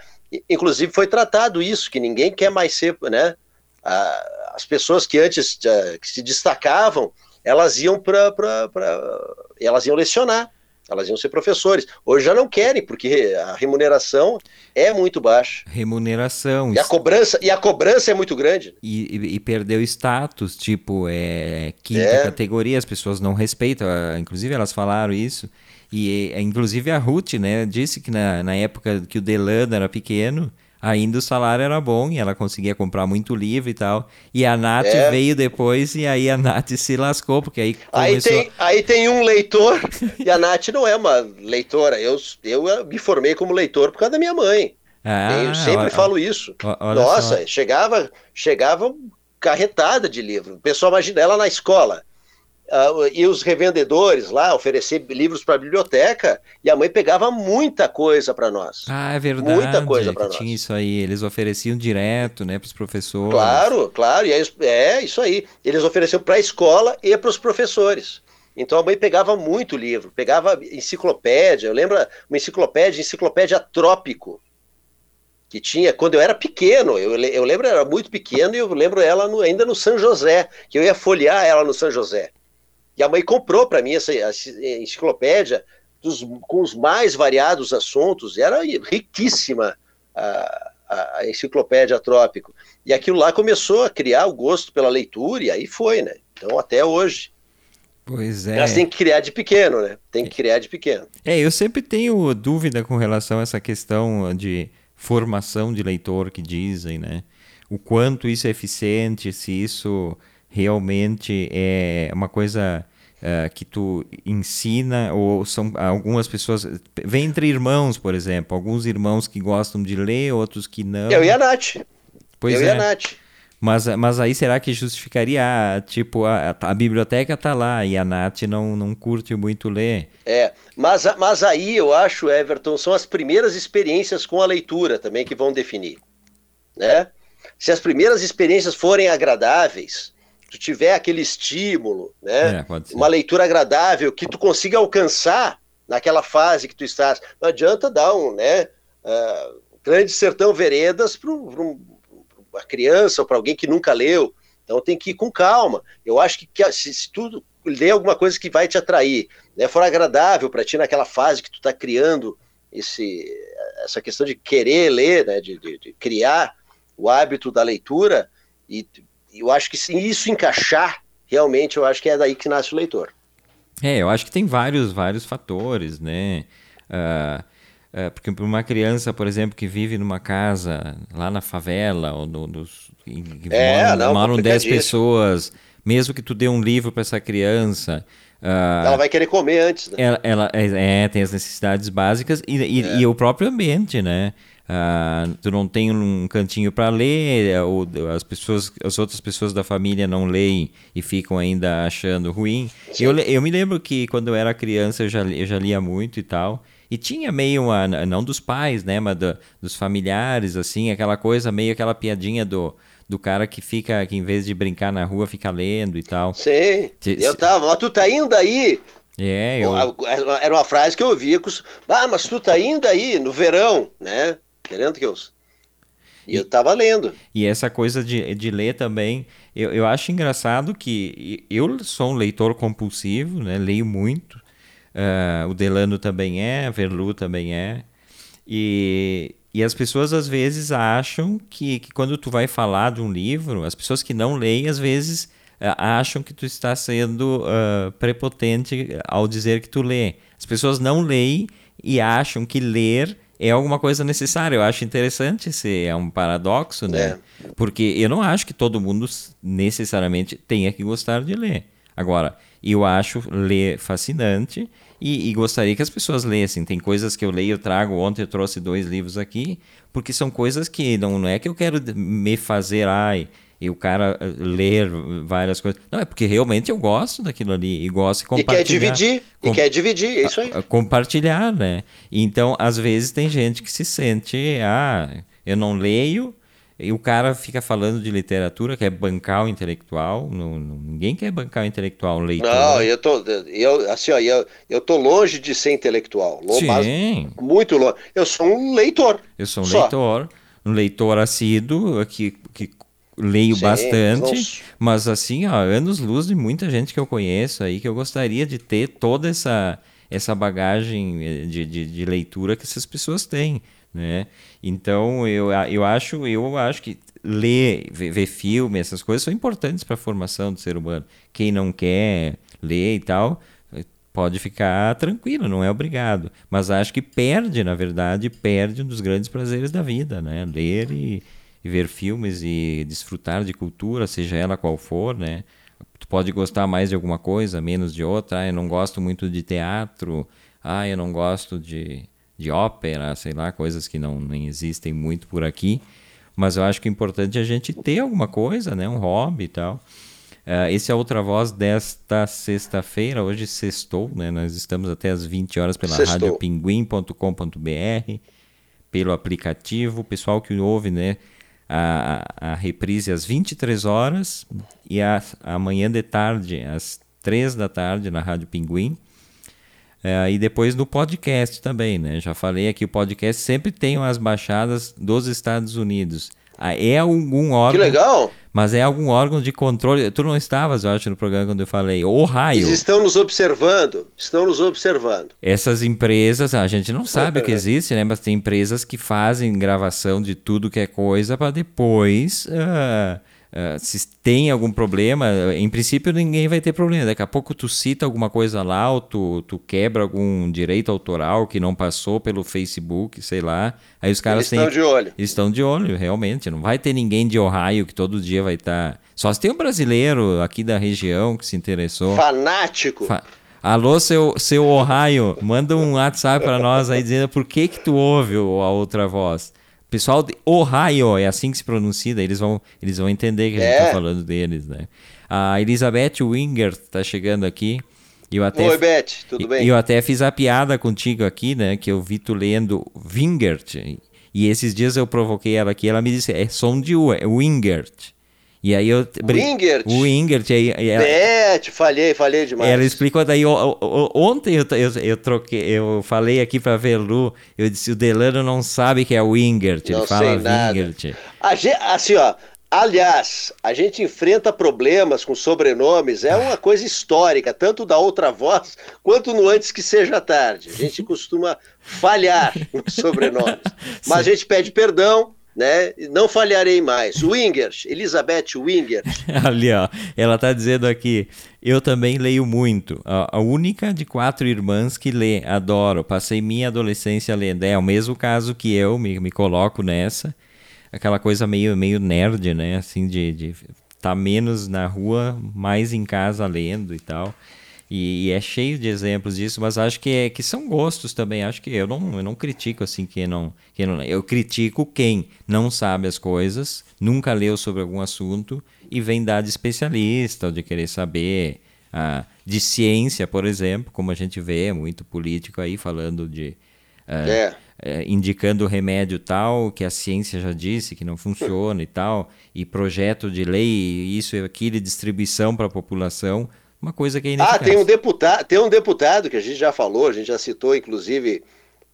inclusive foi tratado isso, que ninguém quer mais ser, né? as pessoas que antes que se destacavam, elas iam para elas iam lecionar elas iam ser professores. Hoje já não querem, porque a remuneração é muito baixa.
Remuneração.
E a cobrança, e a cobrança é muito grande.
E, e, e perdeu status, tipo, é quinta é. categoria, as pessoas não respeitam. Inclusive, elas falaram isso. E inclusive a Ruth, né, disse que na, na época que o Delano era pequeno, ainda o salário era bom e ela conseguia comprar muito livro e tal. E a Nath é. veio depois e aí a Nath se lascou, porque aí começou...
Aí tem, aí tem um leitor e a Nath não é uma leitora. Eu, eu me formei como leitor por causa da minha mãe. Ah, eu sempre falo isso. Nossa, só. chegava, chegava carretada de livro. O pessoal imagina ela na escola uh, e os revendedores lá oferecer livros para a biblioteca e a mãe pegava muita coisa para nós.
Ah, é verdade. Muita coisa para nós. Tinha isso aí, eles ofereciam direto, né, para os professores.
Claro, claro, e é, é isso aí. Eles ofereciam para a escola e para os professores. Então a mãe pegava muito livro, pegava enciclopédia. Eu lembro uma enciclopédia, enciclopédia Trópico, que tinha quando eu era pequeno. Eu, eu lembro, eu era muito pequeno e eu lembro ela no, ainda no São José, que eu ia folhear ela no São José. E a mãe comprou para mim essa, essa enciclopédia dos, com os mais variados assuntos, era riquíssima a, a, a, enciclopédia Trópico. E aquilo lá começou a criar o gosto pela leitura, e aí foi, né? Então, até hoje.
Pois é.
Mas tem que criar de pequeno, né? Tem que criar de pequeno.
É, eu sempre tenho dúvida com relação a essa questão de formação de leitor que dizem, né? O quanto isso é eficiente, se isso realmente é uma coisa uh, que tu ensina, ou são algumas pessoas. Vem entre irmãos, por exemplo, alguns irmãos que gostam de ler, outros que não.
Eu e a Nath.
Pois
Eu
é.
e a Nath.
Mas, mas aí será que justificaria, tipo, a, a biblioteca tá lá e a Nath não, não curte muito ler?
É, mas, mas aí eu acho, Everton, são as primeiras experiências com a leitura também que vão definir, né? Se as primeiras experiências forem agradáveis, tu tiver aquele estímulo, né? É, uma leitura agradável que tu consiga alcançar naquela fase que tu estás. Não adianta dar um, né? Uh, grande sertão veredas para um, uma criança ou para alguém que nunca leu. Então tem que ir com calma. Eu acho que, que se, se tu ler alguma coisa que vai te atrair, né, for agradável para ti naquela fase que tu está criando esse, essa questão de querer ler, né, de, de, de criar o hábito da leitura, e eu acho que se isso encaixar, realmente eu acho que é daí que nasce o leitor.
É, eu acho que tem vários, vários fatores, né? Uh, uh, porque para uma criança, por exemplo, que vive numa casa lá na favela, ou no, nos,
é, moram,
moram 10 pessoas, mesmo que tu dê um livro para essa criança,
Uh, ela vai querer comer antes, né?
Ela, ela é, é, tem as necessidades básicas e, e, é. e o próprio ambiente, né? Uh, tu não tem um cantinho para ler, ou as pessoas, as outras pessoas da família não leem e ficam ainda achando ruim. Eu, eu me lembro que quando eu era criança eu já, eu já lia muito e tal. E tinha meio uma, não dos pais, né, mas do, dos familiares, assim, aquela coisa, meio aquela piadinha do, do cara que fica, que em vez de brincar na rua, fica lendo e tal.
Sim, eu tava, mas tu tá indo aí?
É, eu...
Era uma frase que eu ouvia, ah, mas tu tá indo aí no verão, né? Que eu... E eu tava lendo.
E essa coisa de, de ler também, eu, eu acho engraçado que eu sou um leitor compulsivo, né? Leio muito. Uh, o Delano também é, a Verlu também é. E, e as pessoas às vezes acham que, que quando tu vai falar de um livro, as pessoas que não leem às vezes uh, acham que tu está sendo uh, prepotente ao dizer que tu lê. As pessoas não leem e acham que ler é alguma coisa necessária. Eu acho interessante esse é um paradoxo, né? É. Porque eu não acho que todo mundo necessariamente tenha que gostar de ler. Agora, eu acho ler fascinante e, e, gostaria que as pessoas lessem. Tem coisas que eu leio, eu trago. Ontem eu trouxe dois livros aqui, porque são coisas que não, não é que eu quero me fazer, ai, e o cara eh, ler várias coisas. Não, é porque realmente eu gosto daquilo ali e gosto de compartilhar.
E quer dividir, com, e quer dividir, é isso aí.
Compartilhar, né? Então, às vezes tem gente que se sente, ah, eu não leio, e o cara fica falando de literatura, que é bancar o intelectual. Não, ninguém quer bancar o intelectual, um leitor.
Não, eu tô, eu, assim, ó, eu, eu tô longe de ser intelectual. Sim. muito longe. Eu sou um leitor.
Eu sou um só. leitor, um leitor assíduo, que, que leio Sim, bastante, mas assim, ó, anos luz de muita gente que eu conheço aí, que eu gostaria de ter toda essa, essa bagagem eh, de, de, de leitura que essas pessoas têm né? Então eu, eu acho eu acho que ler, ver, ver filme, essas coisas são importantes para a formação do ser humano. Quem não quer ler e tal, pode ficar tranquilo, não é obrigado. Mas acho que perde, na verdade, perde um dos grandes prazeres da vida, né? Ler e, e ver filmes e desfrutar de cultura, seja ela qual for, né? Tu pode gostar mais de alguma coisa, menos de outra. Ah, eu não gosto muito de teatro. Ah, eu não gosto de de ópera, sei lá, coisas que não nem existem muito por aqui. Mas eu acho que é importante a gente ter alguma coisa, né? Um hobby e tal. Uh, esse é Outra Voz desta sexta-feira, hoje sextou, né? Nós estamos até às 20 horas pela rádio pinguim.com.br, pelo aplicativo. O pessoal que ouve, né? A, a reprise às 23 horas e a, amanhã de tarde, às 3 da tarde, na Rádio Pinguim. É, e depois no podcast também, né? Já falei aqui, o podcast sempre tem umas baixadas dos Estados Unidos. Ah, é algum órgão.
Que legal!
Mas é algum órgão de controle. Tu não estavas, eu acho, no programa quando eu falei. O raio.
Eles estão nos observando. Estão nos observando.
Essas empresas, a gente não sabe o que existe, né? Mas tem empresas que fazem gravação de tudo que é coisa para depois. Uh Uh, se tem algum problema, em princípio ninguém vai ter problema. Daqui a pouco tu cita alguma coisa lá, ou tu, tu quebra algum direito autoral que não passou pelo Facebook, sei lá. Aí os caras
eles têm, estão de olho.
Estão de olho, realmente. Não vai ter ninguém de Ohio que todo dia vai estar. Tá... Só se tem um brasileiro aqui da região que se interessou.
Fanático.
Fa... Alô, seu, seu Ohio, manda um WhatsApp para nós aí dizendo por que que tu ouve a outra voz pessoal de Ohio, é assim que se pronuncia, eles vão, eles vão entender que a gente está é. falando deles, né? A Elizabeth Winger está chegando aqui.
Eu até, Oi, Beth, tudo bem?
Eu até fiz a piada contigo aqui, né? Que eu vi tu lendo Wingert. E esses dias eu provoquei ela aqui, ela me disse, é som de U, é Wingert. E aí eu.
Wingert.
O Wingert. Aí,
ela, é, te falhei, falhei demais.
Ela explicou daí. Ontem eu, eu, eu troquei, eu falei aqui pra Velu, eu disse: o Delano não sabe que é Wingert. Ele fala Wingert.
Assim, ó. Aliás, a gente enfrenta problemas com sobrenomes, é uma coisa histórica, tanto da outra voz quanto no antes que seja tarde. A gente costuma falhar nos sobrenomes. Mas a gente pede perdão, né? Não falharei mais. Wingers, Elizabeth Wingers.
Ali, ó, ela está dizendo aqui, eu também leio muito. A, a, única de quatro irmãs que lê, adoro. Passei minha adolescência lendo. É o mesmo caso que eu, me, me coloco nessa. Aquela coisa meio, meio nerd, né? Assim, de, de tá menos na rua, mais em casa lendo e tal. E, e, é cheio de exemplos disso, mas acho que, é, que são gostos também. Acho que eu não, eu não critico assim quem não, quem não. Eu critico quem não sabe as coisas, nunca leu sobre algum assunto e vem dar de especialista ou de querer saber ah, de ciência, por exemplo, como a gente vê muito político aí falando de. Ah, é. É, indicando remédio tal que a ciência já disse que não funciona e tal, e projeto de lei, isso e aquilo, distribuição para a população uma coisa que é
ineficaz. Ah, tem um deputado, tem um deputado que a gente já falou, a gente já citou, inclusive,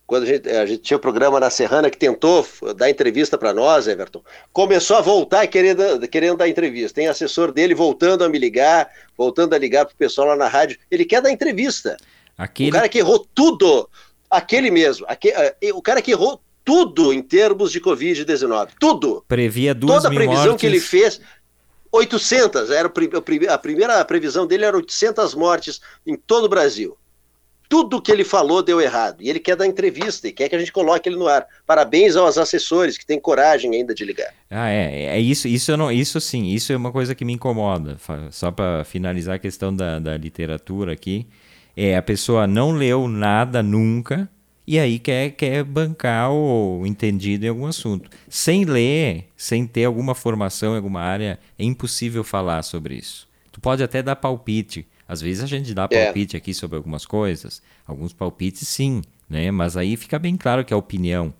quando a gente, a gente tinha o um programa na Serrana que tentou dar entrevista para nós, Everton, começou a voltar querendo, querendo dar entrevista. Tem assessor dele voltando a me ligar, voltando a ligar para o pessoal lá na rádio. Ele quer dar entrevista. Aquele... O cara que errou tudo, aquele mesmo, aquele, eh, o cara que errou tudo em termos de Covid-19. Tudo.
Previa duas
Toda a previsão
mortes.
que ele fez. 800, era a primeira previsão dele era 800 mortes em todo o Brasil. Tudo que ele falou deu errado. E ele quer dar entrevista e quer que a gente coloque ele no ar. Parabéns aos assessores que têm coragem ainda de ligar.
Ah, é. É isso, isso, não, isso sim, isso é uma coisa que me incomoda. Só para finalizar a questão da, da literatura aqui. É, a pessoa não leu nada nunca e aí quer, quer bancar o entendido em algum assunto. Sem ler, sem ter alguma formação em alguma área, é impossível falar sobre isso. Tu pode até dar palpite. Às vezes a gente dá é. palpite é. aqui sobre algumas coisas, alguns palpites sim, né? Mas aí fica bem claro que é opinião.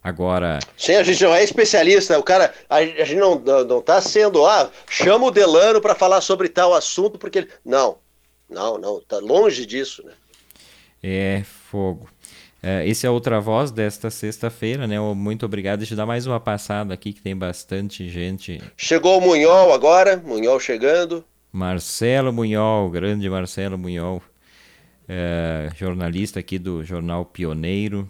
Agora.
Sim, a gente não é especialista. O cara, a, gente não, não tá sendo, ah, chama o Delano para falar sobre tal assunto, porque ele. Não, não, não, tá longe disso, né?
É, fogo. É, esse é outra voz desta sexta-feira, né? Muito obrigado. Deixa eu dar mais uma passada aqui que tem bastante gente.
Chegou o Munhol agora, Munhol chegando.
Marcelo Munhol, grande Marcelo Munhol, é, jornalista aqui do jornal Pioneiro,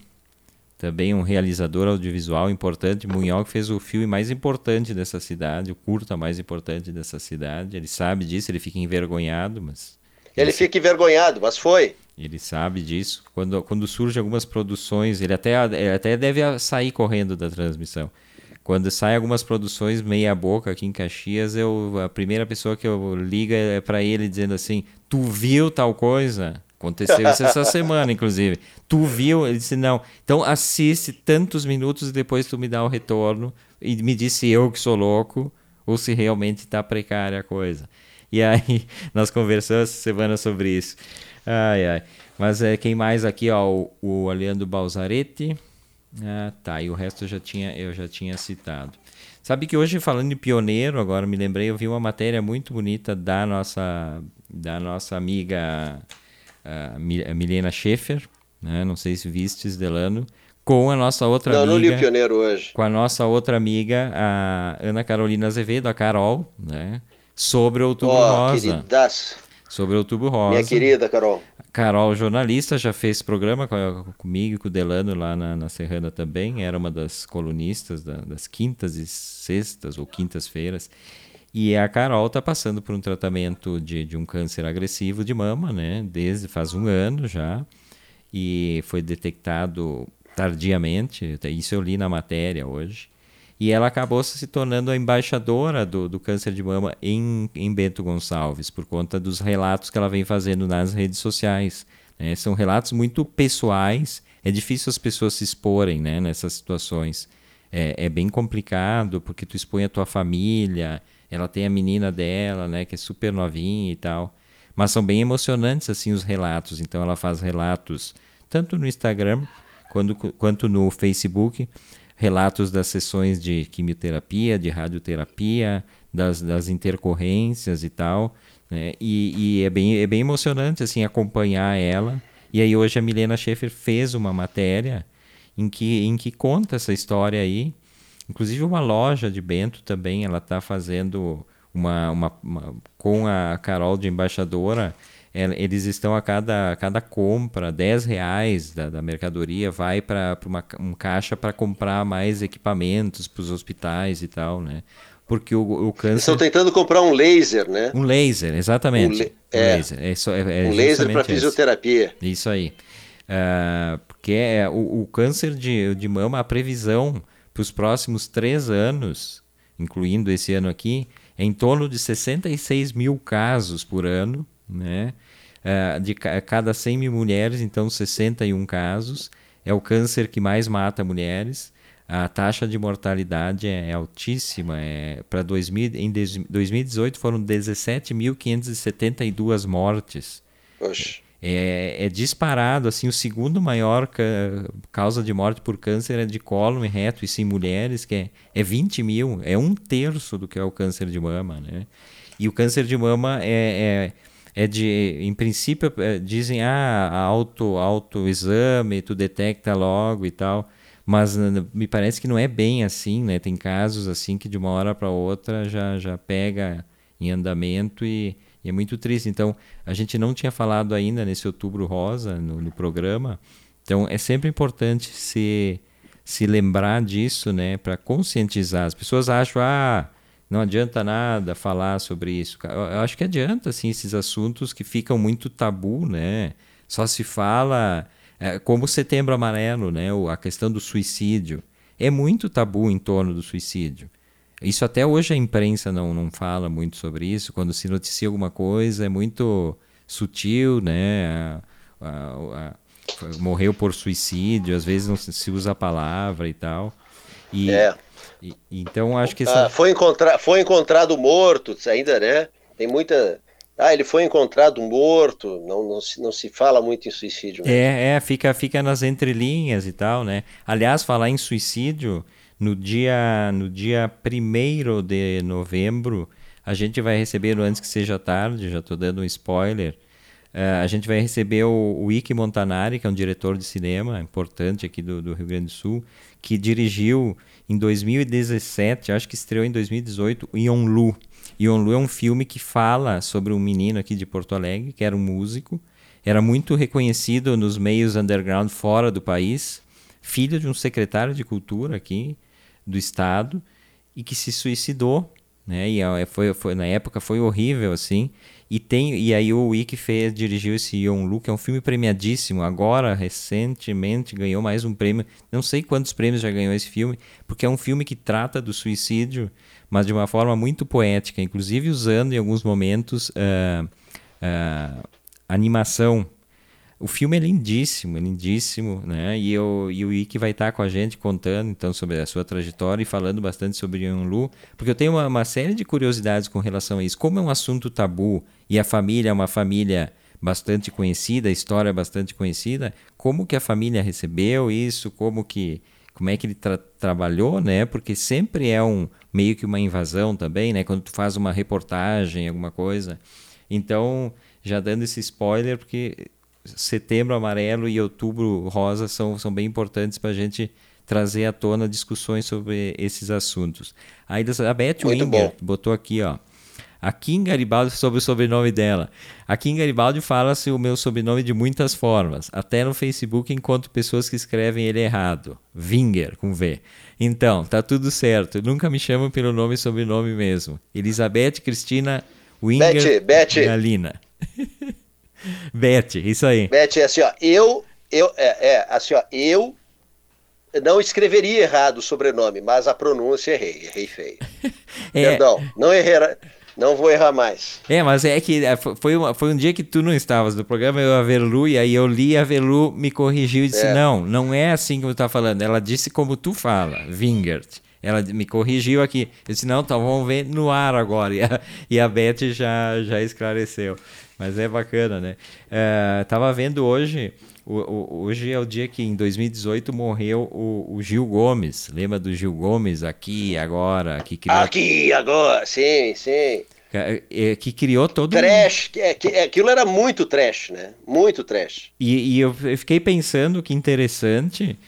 também um realizador audiovisual importante. Munhol que fez o filme mais importante dessa cidade, o curta mais importante dessa cidade. Ele sabe disso, ele fica envergonhado, mas.
Ele fica envergonhado, mas foi.
Ele sabe disso. Quando, quando surgem algumas produções, ele até, ele até deve sair correndo da transmissão. Quando saem algumas produções meia boca aqui em Caxias, eu, a primeira pessoa que eu ligo é para ele dizendo assim: Tu viu tal coisa? Aconteceu isso essa semana, inclusive. Tu viu? Ele disse: Não. Então assiste tantos minutos e depois tu me dá o retorno e me disse eu que sou louco ou se realmente está precária a coisa. E aí nós conversamos essa semana sobre isso. Ai, ai. Mas é, quem mais aqui, ó, o, o Leandro Balzaretti. Ah, tá. E o resto eu já tinha, eu já tinha citado. Sabe que hoje, falando de pioneiro, agora me lembrei, eu vi uma matéria muito bonita da nossa, da nossa amiga uh, Milena Schaefer, né? não sei se vistes, Delano, com a nossa outra
não,
amiga.
Não, li o pioneiro hoje.
Com a nossa outra amiga, a Ana Carolina Azevedo, a Carol, né? Sobre o Outubro oh, Rosa. Queridaço sobre o Outubro Rosa.
Minha querida Carol.
Carol, jornalista, já fez programa comigo e com o Delano lá na, na Serrana também. Era uma das colunistas da, das quintas e sextas ou quintas-feiras. E a Carol está passando por um tratamento de, de um câncer agressivo de mama, né? Desde faz um ano já. E foi detectado tardiamente. Isso eu li na matéria hoje e ela acabou se tornando a embaixadora do, do câncer de mama em, em Bento Gonçalves, por conta dos relatos que ela vem fazendo nas redes sociais. Né? São relatos muito pessoais, é difícil as pessoas se exporem né, nessas situações. É, é, bem complicado, porque tu expõe a tua família, ela tem a menina dela, né, que é super novinha e tal. Mas são bem emocionantes assim os relatos. Então ela faz relatos tanto no Instagram quanto, quanto no Facebook relatos das sessões de quimioterapia, de radioterapia, das, das intercorrências e tal. Né? E, e, é, bem, é bem emocionante assim acompanhar ela. E aí hoje a Milena Schaefer fez uma matéria em que, em que conta essa história aí. Inclusive uma loja de Bento também, ela está fazendo uma, uma, uma, com a Carol de embaixadora eles estão a cada, a cada compra, 10 reais da, da mercadoria vai para um caixa para comprar mais equipamentos para os hospitais e tal, né? Porque o, o câncer... Eles
estão tentando comprar um laser, né?
Um laser, exatamente. Um, le...
é. um laser. É, só, é, é um laser para fisioterapia.
Isso aí. Uh, porque é, o, o câncer de, de mama, a previsão para os próximos três anos, incluindo esse ano aqui, é em torno de 66 mil casos por ano, né? Uh, de cada 100 mil mulheres, então 61 casos. É o câncer que mais mata mulheres. A taxa de mortalidade é, é altíssima. É, Para em 2018 foram 17.572 mortes.
Oxe.
É, é, disparado, assim, o segundo maior ca causa de morte por câncer é de cólon e reto, e sim mulheres, que é, é 20 mil, é um terço do que é o câncer de mama, né? E o câncer de mama é, é, é de, em princípio, é, dizem, ah, auto, autoexame, tu detecta logo e tal, mas me parece que não é bem assim, né? Tem casos assim que de uma hora para outra já, já pega em andamento e e é muito triste. Então, a gente não tinha falado ainda nesse Outubro Rosa no, no programa. Então, é sempre importante se, se lembrar disso, né? Para conscientizar. As pessoas acham, ah, não adianta nada falar sobre isso. Eu acho que adianta, assim, esses assuntos que ficam muito tabu, né? Só se fala, é, como o Setembro Amarelo, né? A questão do suicídio. É muito tabu em torno do suicídio. Isso até hoje a imprensa não, não fala muito sobre isso. Quando se noticia alguma coisa, é muito sutil, né? A, a, a, morreu por suicídio, às vezes não se usa a palavra e tal. E,
é.
E, então acho que essa...
ah, foi, encontra foi encontrado morto, ainda, né? Tem muita. Ah, ele foi encontrado morto, não, não, se, não se fala muito em suicídio.
Mesmo. É, é, fica, fica nas entrelinhas e tal, né? Aliás, falar em suicídio, no dia, no dia 1 de novembro, a gente vai receber, antes que seja tarde, já estou dando um spoiler, uh, a gente vai receber o, o Ike Montanari, que é um diretor de cinema importante aqui do, do Rio Grande do Sul, que dirigiu em 2017, acho que estreou em 2018, Yonlu. Yonlu é um filme que fala sobre um menino aqui de Porto Alegre, que era um músico, era muito reconhecido nos meios underground fora do país, filho de um secretário de cultura aqui, do Estado e que se suicidou, né? E foi, foi, na época foi horrível, assim. E, tem, e aí o Wiki fez, dirigiu esse Yon que é um filme premiadíssimo. Agora, recentemente, ganhou mais um prêmio. Não sei quantos prêmios já ganhou esse filme, porque é um filme que trata do suicídio, mas de uma forma muito poética, inclusive usando em alguns momentos uh, uh, animação o filme é lindíssimo, é lindíssimo, né? E, eu, e o Ike vai estar com a gente contando então sobre a sua trajetória e falando bastante sobre Lu, porque eu tenho uma, uma, série de curiosidades com relação a isso. Como é um assunto tabu e a família é uma família bastante conhecida, a história é bastante conhecida, como que a família recebeu isso, como que como é que ele tra trabalhou, né? Porque sempre é um meio que uma invasão também, né? Quando tu faz uma reportagem, alguma coisa. Então, já dando esse spoiler, porque setembro amarelo e outubro rosa são, são bem importantes para a gente trazer à tona discussões sobre esses assuntos. Aí a Beth Winger botou aqui, ó. Aqui em Garibaldi, sobre o sobrenome dela. Aqui em Garibaldi fala-se o meu sobrenome de muitas formas. Até no Facebook encontro pessoas que escrevem ele errado. Winger, com V. Então, tá tudo certo. Nunca me chamam pelo nome e sobrenome mesmo. Elizabeth Cristina Winger
Beth.
Galina. Beth, isso aí.
Beth, é assim, ó, eu, eu, é, é, assim, ó, eu não escreveria errado o sobrenome, mas a pronúncia errei, errei feio. é. Perdão, não errei, não vou errar mais.
É, mas é que é, foi, uma, foi um dia que tu não estavas no programa, eu a Verlu, e aí eu li a Verlu, me corrigiu e disse, é. não, não é assim como tu tá falando, ela disse como tu fala, Wingert. Ela me corrigiu aqui. Eu disse, não, então vamos ver no ar agora. E a, e a Beth já, já esclareceu. Mas é bacana, né? É, tava vendo hoje, o, o, hoje é o dia que em 2018 morreu o, o, Gil Gomes. Lembra do Gil Gomes aqui agora? Que
criou... Aqui agora, sim, sim.
É, é, que criou todo
trash, que, que, aquilo era muito trash, né? Muito trash.
E, e eu, eu fiquei pensando que interessante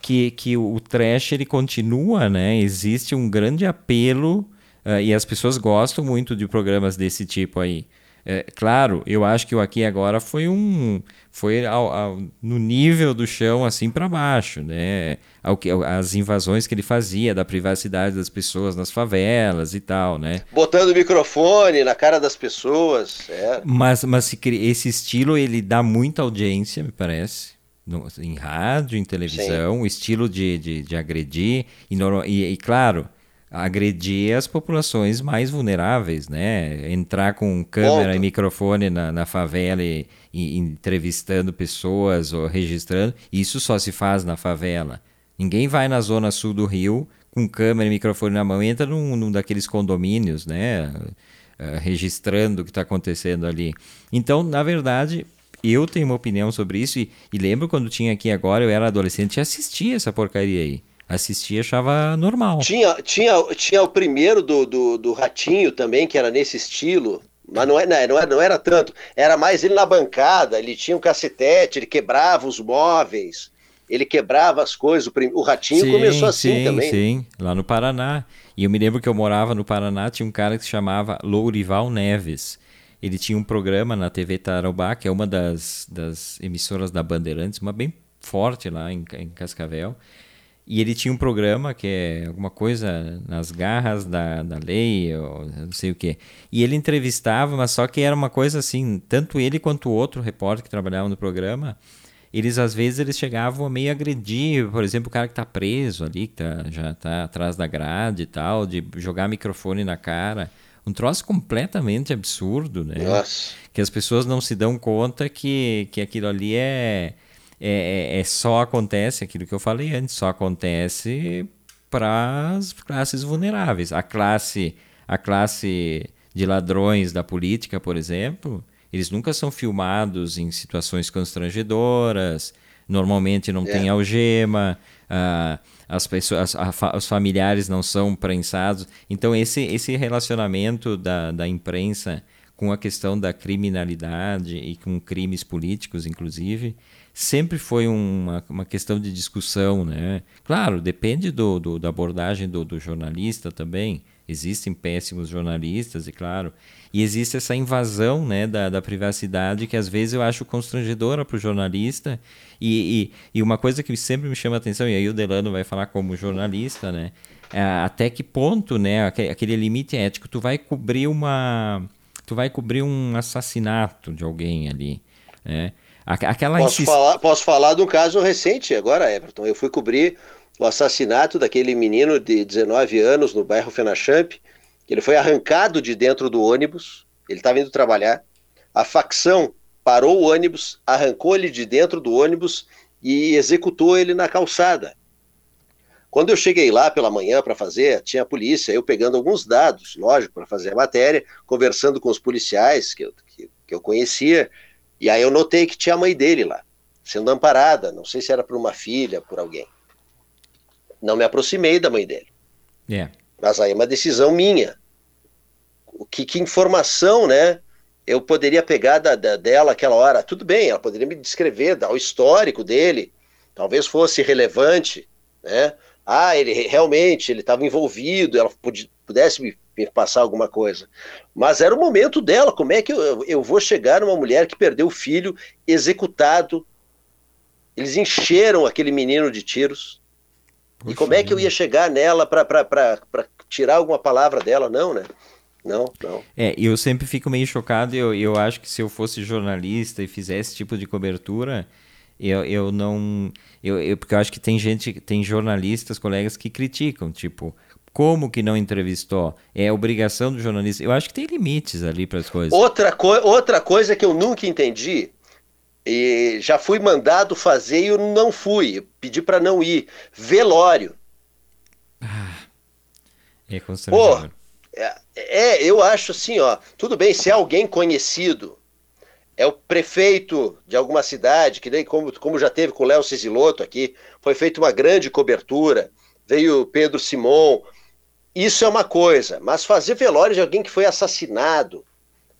que, que o trash ele continua, né? Existe um grande apelo uh, e as pessoas gostam muito de programas desse tipo aí. É, claro, eu acho que o aqui agora foi um foi ao, ao, no nível do chão assim para baixo, né? Ao as invasões que ele fazia da privacidade das pessoas nas favelas e tal, né?
Botando o microfone na cara das pessoas. É.
Mas, mas esse estilo ele dá muita audiência, me parece. No, em rádio, em televisão, Sim. o estilo de, de, de agredir. E, e, e claro, agredir as populações mais vulneráveis, né? Entrar com câmera Ponto. e microfone na, na favela e, e, entrevistando pessoas ou registrando, isso só se faz na favela. Ninguém vai na zona sul do Rio com câmera e microfone na mão, entra num, num daqueles condomínios, né? Uh, registrando o que está acontecendo ali. Então, na verdade, eu tenho uma opinião sobre isso e, e lembro quando tinha aqui agora, eu era adolescente e assistia essa porcaria aí assistia achava normal.
Tinha, tinha, tinha o primeiro do, do, do, Ratinho também, que era nesse estilo, mas não, é, não, era, não era tanto. Era mais ele na bancada, ele tinha um cacetete, ele quebrava os móveis, ele quebrava as coisas. O, o Ratinho sim, começou assim
sim,
também.
Sim, lá no Paraná. E eu me lembro que eu morava no Paraná, tinha um cara que se chamava Lourival Neves. Ele tinha um programa na TV Tarobá, que é uma das, das emissoras da Bandeirantes, uma bem forte lá em, em Cascavel. E ele tinha um programa que é alguma coisa nas garras da, da lei, ou não sei o quê. E ele entrevistava, mas só que era uma coisa assim, tanto ele quanto o outro repórter que trabalhava no programa, eles às vezes eles chegavam a meio agredir, por exemplo, o cara que está preso ali, que tá, já está atrás da grade e tal, de jogar microfone na cara. Um troço completamente absurdo, né?
Nossa.
Que as pessoas não se dão conta que, que aquilo ali é é, é, é, só acontece aquilo que eu falei antes, só acontece para as classes vulneráveis. A classe, a classe de ladrões da política, por exemplo, eles nunca são filmados em situações constrangedoras, normalmente não é. tem algema, uh, as pessoas, a, a, os familiares não são prensados. Então, esse, esse relacionamento da, da imprensa com a questão da criminalidade e com crimes políticos, inclusive, sempre foi uma, uma questão de discussão, né? Claro, depende do, do da abordagem do, do, jornalista também. Existem péssimos jornalistas, e claro. E existe essa invasão né, da, da privacidade que às vezes eu acho constrangedora para o jornalista. E, e, e, uma coisa que sempre me chama a atenção, e aí o Delano vai falar como jornalista, né? É até que ponto, né? Aquele limite ético, tu vai cobrir uma. Tu vai cobrir um assassinato de alguém ali. Né? Aquela
posso, falar, posso falar de um caso recente agora, Everton. Eu fui cobrir o assassinato daquele menino de 19 anos no bairro Fenachamp. Ele foi arrancado de dentro do ônibus, ele estava indo trabalhar. A facção parou o ônibus, arrancou ele de dentro do ônibus e executou ele na calçada. Quando eu cheguei lá pela manhã para fazer, tinha a polícia, eu pegando alguns dados, lógico, para fazer a matéria, conversando com os policiais que eu, que, que eu conhecia, e aí eu notei que tinha a mãe dele lá, sendo amparada, não sei se era por uma filha, por alguém. Não me aproximei da mãe dele.
Yeah. É.
Mas aí é uma decisão minha. O que, que informação, né? Eu poderia pegar da, da, dela aquela hora. Tudo bem, ela poderia me descrever, dar o histórico dele. Talvez fosse relevante, né? Ah, ele realmente ele estava envolvido, ela pudesse me me passar alguma coisa. Mas era o momento dela. Como é que eu, eu vou chegar numa mulher que perdeu o filho executado? Eles encheram aquele menino de tiros. Puxa e como é que eu ia chegar nela para tirar alguma palavra dela? Não, né? Não, não.
É, eu sempre fico meio chocado. Eu, eu acho que se eu fosse jornalista e fizesse esse tipo de cobertura, eu, eu não. Eu, eu, porque eu acho que tem gente, tem jornalistas, colegas que criticam, tipo, como que não entrevistou? É obrigação do jornalista. Eu acho que tem limites ali para as coisas.
Outra, co outra coisa que eu nunca entendi, e já fui mandado fazer e eu não fui, pedi para não ir. Velório.
Ah, é constrangedor. Pô,
é, é, eu acho assim, ó, tudo bem, se é alguém conhecido, é o prefeito de alguma cidade, que nem como, como já teve com o Léo Cisiloto aqui, foi feita uma grande cobertura, veio Pedro Simon, isso é uma coisa, mas fazer velório de alguém que foi assassinado,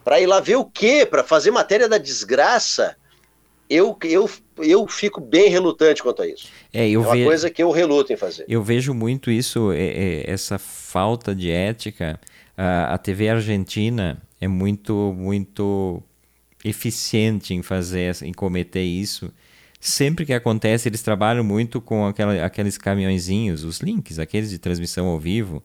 para ir lá ver o quê? Para fazer matéria da desgraça, eu, eu, eu fico bem relutante quanto a isso.
É, eu
é uma ve... coisa que eu reluto em fazer.
Eu vejo muito isso, é, é, essa falta de ética. A, a TV argentina é muito, muito eficiente em fazer, em cometer isso sempre que acontece, eles trabalham muito com aquela, aqueles caminhõezinhos, os links, aqueles de transmissão ao vivo.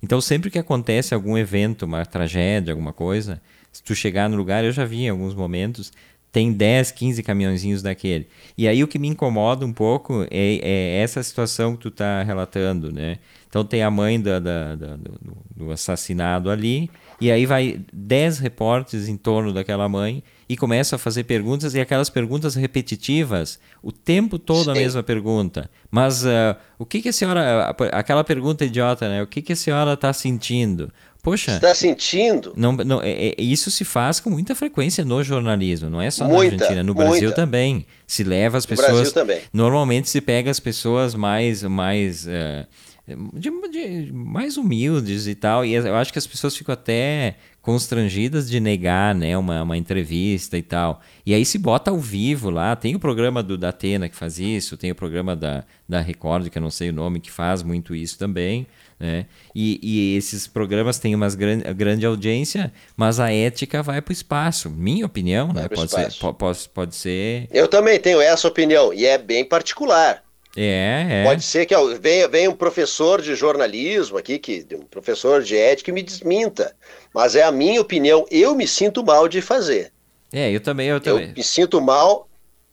Então, sempre que acontece algum evento, uma tragédia, alguma coisa, se tu chegar no lugar, eu já vi em alguns momentos, tem 10, 15 caminhãozinhos daquele. E aí o que me incomoda um pouco é, é essa situação que tu está relatando, né? Então tem a mãe da, da, da do, do assassinado ali, e aí vai 10 repórteres em torno daquela mãe e começa a fazer perguntas e aquelas perguntas repetitivas, o tempo todo Sim. a mesma pergunta. Mas uh, o que, que a senhora. Aquela pergunta idiota, né? O que, que a senhora está sentindo? Poxa.
Está sentindo?
Não, não, é, é, isso se faz com muita frequência no jornalismo, não é só muita, na Argentina, no Brasil muita. também. Se leva as pessoas. No Brasil também. Normalmente se pega as pessoas mais. mais uh, de, de, mais humildes e tal. E eu acho que as pessoas ficam até constrangidas de negar né, uma, uma entrevista e tal. E aí se bota ao vivo lá. Tem o programa do da Atena que faz isso, tem o programa da, da Record, que eu não sei o nome, que faz muito isso também. Né? E, e esses programas têm uma grande, grande audiência, mas a ética vai para o espaço. Minha opinião, né? pode, ser, pode, pode ser.
Eu também tenho essa opinião, e é bem particular.
É, é.
Pode ser que venha, venha um professor de jornalismo aqui, que, um professor de ética, e me desminta. Mas é a minha opinião. Eu me sinto mal de fazer.
É, eu também, eu também.
Eu me sinto mal.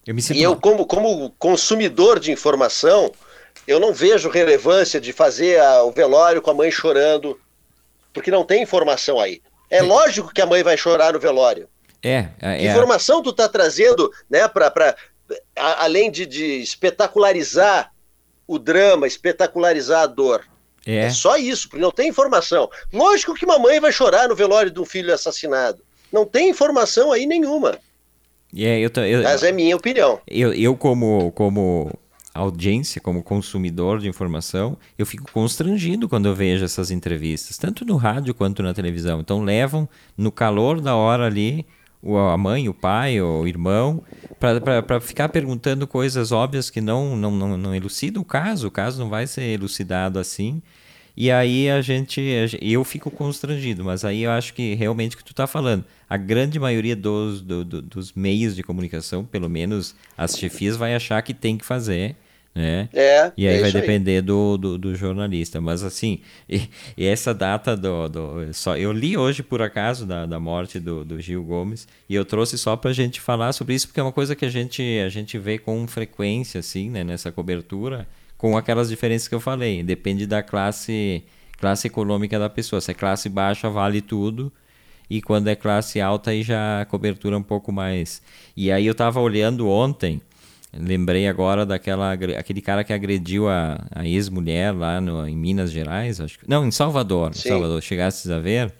Eu me sinto e mal. eu, como, como consumidor de informação, eu não vejo relevância de fazer a, o velório com a mãe chorando, porque não tem informação aí. É, é. lógico que a mãe vai chorar no velório.
É, é
que informação tu tá trazendo, né, para além de, de, espetacularizar o drama, espetacularizar a dor. É. é só isso, porque não tem informação. Lógico que uma mãe vai chorar no velório de um filho assassinado. Não tem informação aí nenhuma.
É, eu, eu,
Mas é minha opinião.
Eu, eu como, como audiência, como consumidor de informação, eu fico constrangido quando eu vejo essas entrevistas, tanto no rádio quanto na televisão. Então levam no calor da hora ali a mãe, o pai, o irmão, para ficar perguntando coisas óbvias que não, não, não, não elucidam o caso, o caso não vai ser elucidado assim. E aí a gente, eu fico constrangido, mas aí eu acho que realmente o que tu está falando, a grande maioria dos, do, do, dos meios de comunicação, pelo menos as chefias, vai achar que tem que fazer né?
É,
e aí
é
vai depender aí. Do, do, do, jornalista. Mas assim, e, e, essa data do, do. só Eu li hoje, por acaso, da, da morte do, do Gil Gomes, e eu trouxe só para a gente falar sobre isso, porque é uma coisa que a gente, a gente vê com frequência, assim, né, nessa cobertura, com aquelas diferenças que eu falei. Depende da classe, classe econômica da pessoa. Se é classe baixa, vale tudo. E quando é classe alta, aí já a cobertura é um pouco mais. E aí eu estava olhando ontem Lembrei agora daquela aquele cara que agrediu a, a ex-mulher lá no, em Minas Gerais, acho que, não, em Salvador, em Salvador, chegastes a ver.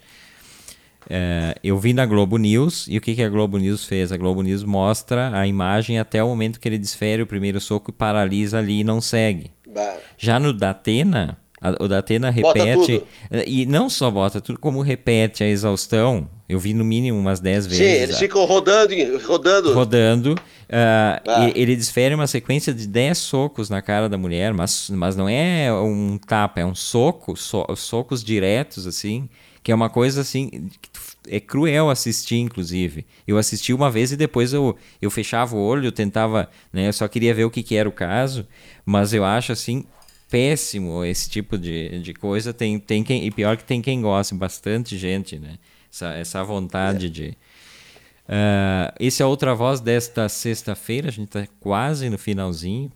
É, eu vi na Globo News e o que, que a Globo News fez? A Globo News mostra a imagem até o momento que ele desfere o primeiro soco e paralisa ali e não segue. Bah. Já no Datena, a, o Datena repete. E não só bota tudo, como repete a exaustão. Eu vi no mínimo umas 10 vezes. Sim,
eles ficam rodando, rodando.
Rodando. Uh, ah. Ele desfere uma sequência de 10 socos na cara da mulher, mas, mas não é um tapa, é um soco, so, socos diretos, assim, que é uma coisa assim. É cruel assistir, inclusive. Eu assisti uma vez e depois eu, eu fechava o olho, eu tentava, né? Eu só queria ver o que, que era o caso, mas eu acho assim péssimo esse tipo de, de coisa. Tem, tem quem, e pior que tem quem gosta, bastante gente, né? Essa, essa vontade é. de Uh, esse é outra voz desta sexta-feira, a gente está quase no finalzinho.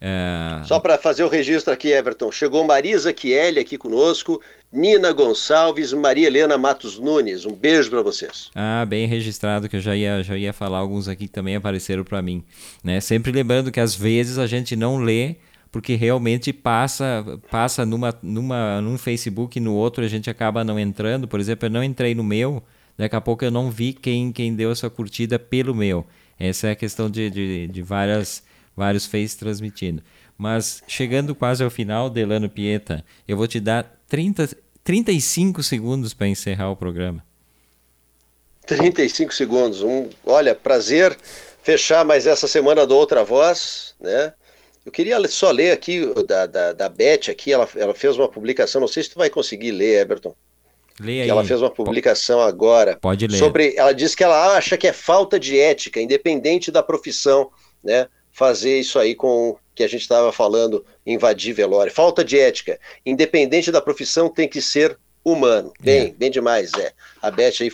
Uh... Só para fazer o registro aqui, Everton, chegou Marisa Chielli aqui conosco, Nina Gonçalves, Maria Helena Matos Nunes. Um beijo para vocês.
Ah, bem registrado, que eu já ia, já ia falar alguns aqui que também apareceram para mim. Né? Sempre lembrando que às vezes a gente não lê porque realmente passa passa numa, numa, num Facebook e no outro a gente acaba não entrando. Por exemplo, eu não entrei no meu, Daqui a pouco eu não vi quem, quem deu essa curtida pelo meu. Essa é a questão de, de, de várias, vários Face transmitindo. Mas chegando quase ao final, Delano Pieta, eu vou te dar 30, 35 segundos para encerrar o programa.
35 segundos. Um, olha, prazer fechar mais essa semana do Outra Voz, né? Eu queria só ler aqui da, da, da Beth aqui, ela, ela fez uma publicação, não sei se tu vai conseguir ler, Everton.
Leia aí.
Ela fez uma publicação agora.
Pode ler.
Sobre, ela diz que ela acha que é falta de ética, independente da profissão, né? Fazer isso aí com que a gente estava falando, invadir velório. Falta de ética, independente da profissão, tem que ser humano. Bem, é. bem demais, é. A Beth aí,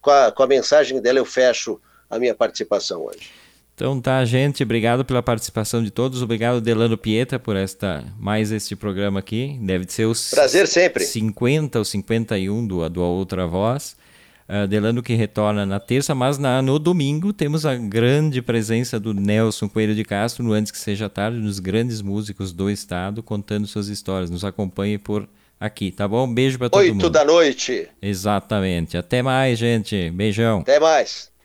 com a, com a mensagem dela, eu fecho a minha participação hoje.
Então tá, gente, obrigado pela participação de todos, obrigado Delano Pieta por esta mais este programa aqui. Deve ser os
Prazer sempre.
50 ou 51 do do Outra Voz. Uh, Delano que retorna na terça, mas na, no domingo temos a grande presença do Nelson Coelho de Castro, no Antes que Seja Tarde, dos grandes músicos do estado, contando suas histórias. Nos acompanhe por aqui, tá bom? Um beijo para todo
Oito
mundo.
Oito da noite.
Exatamente. Até mais, gente. Beijão.
Até mais.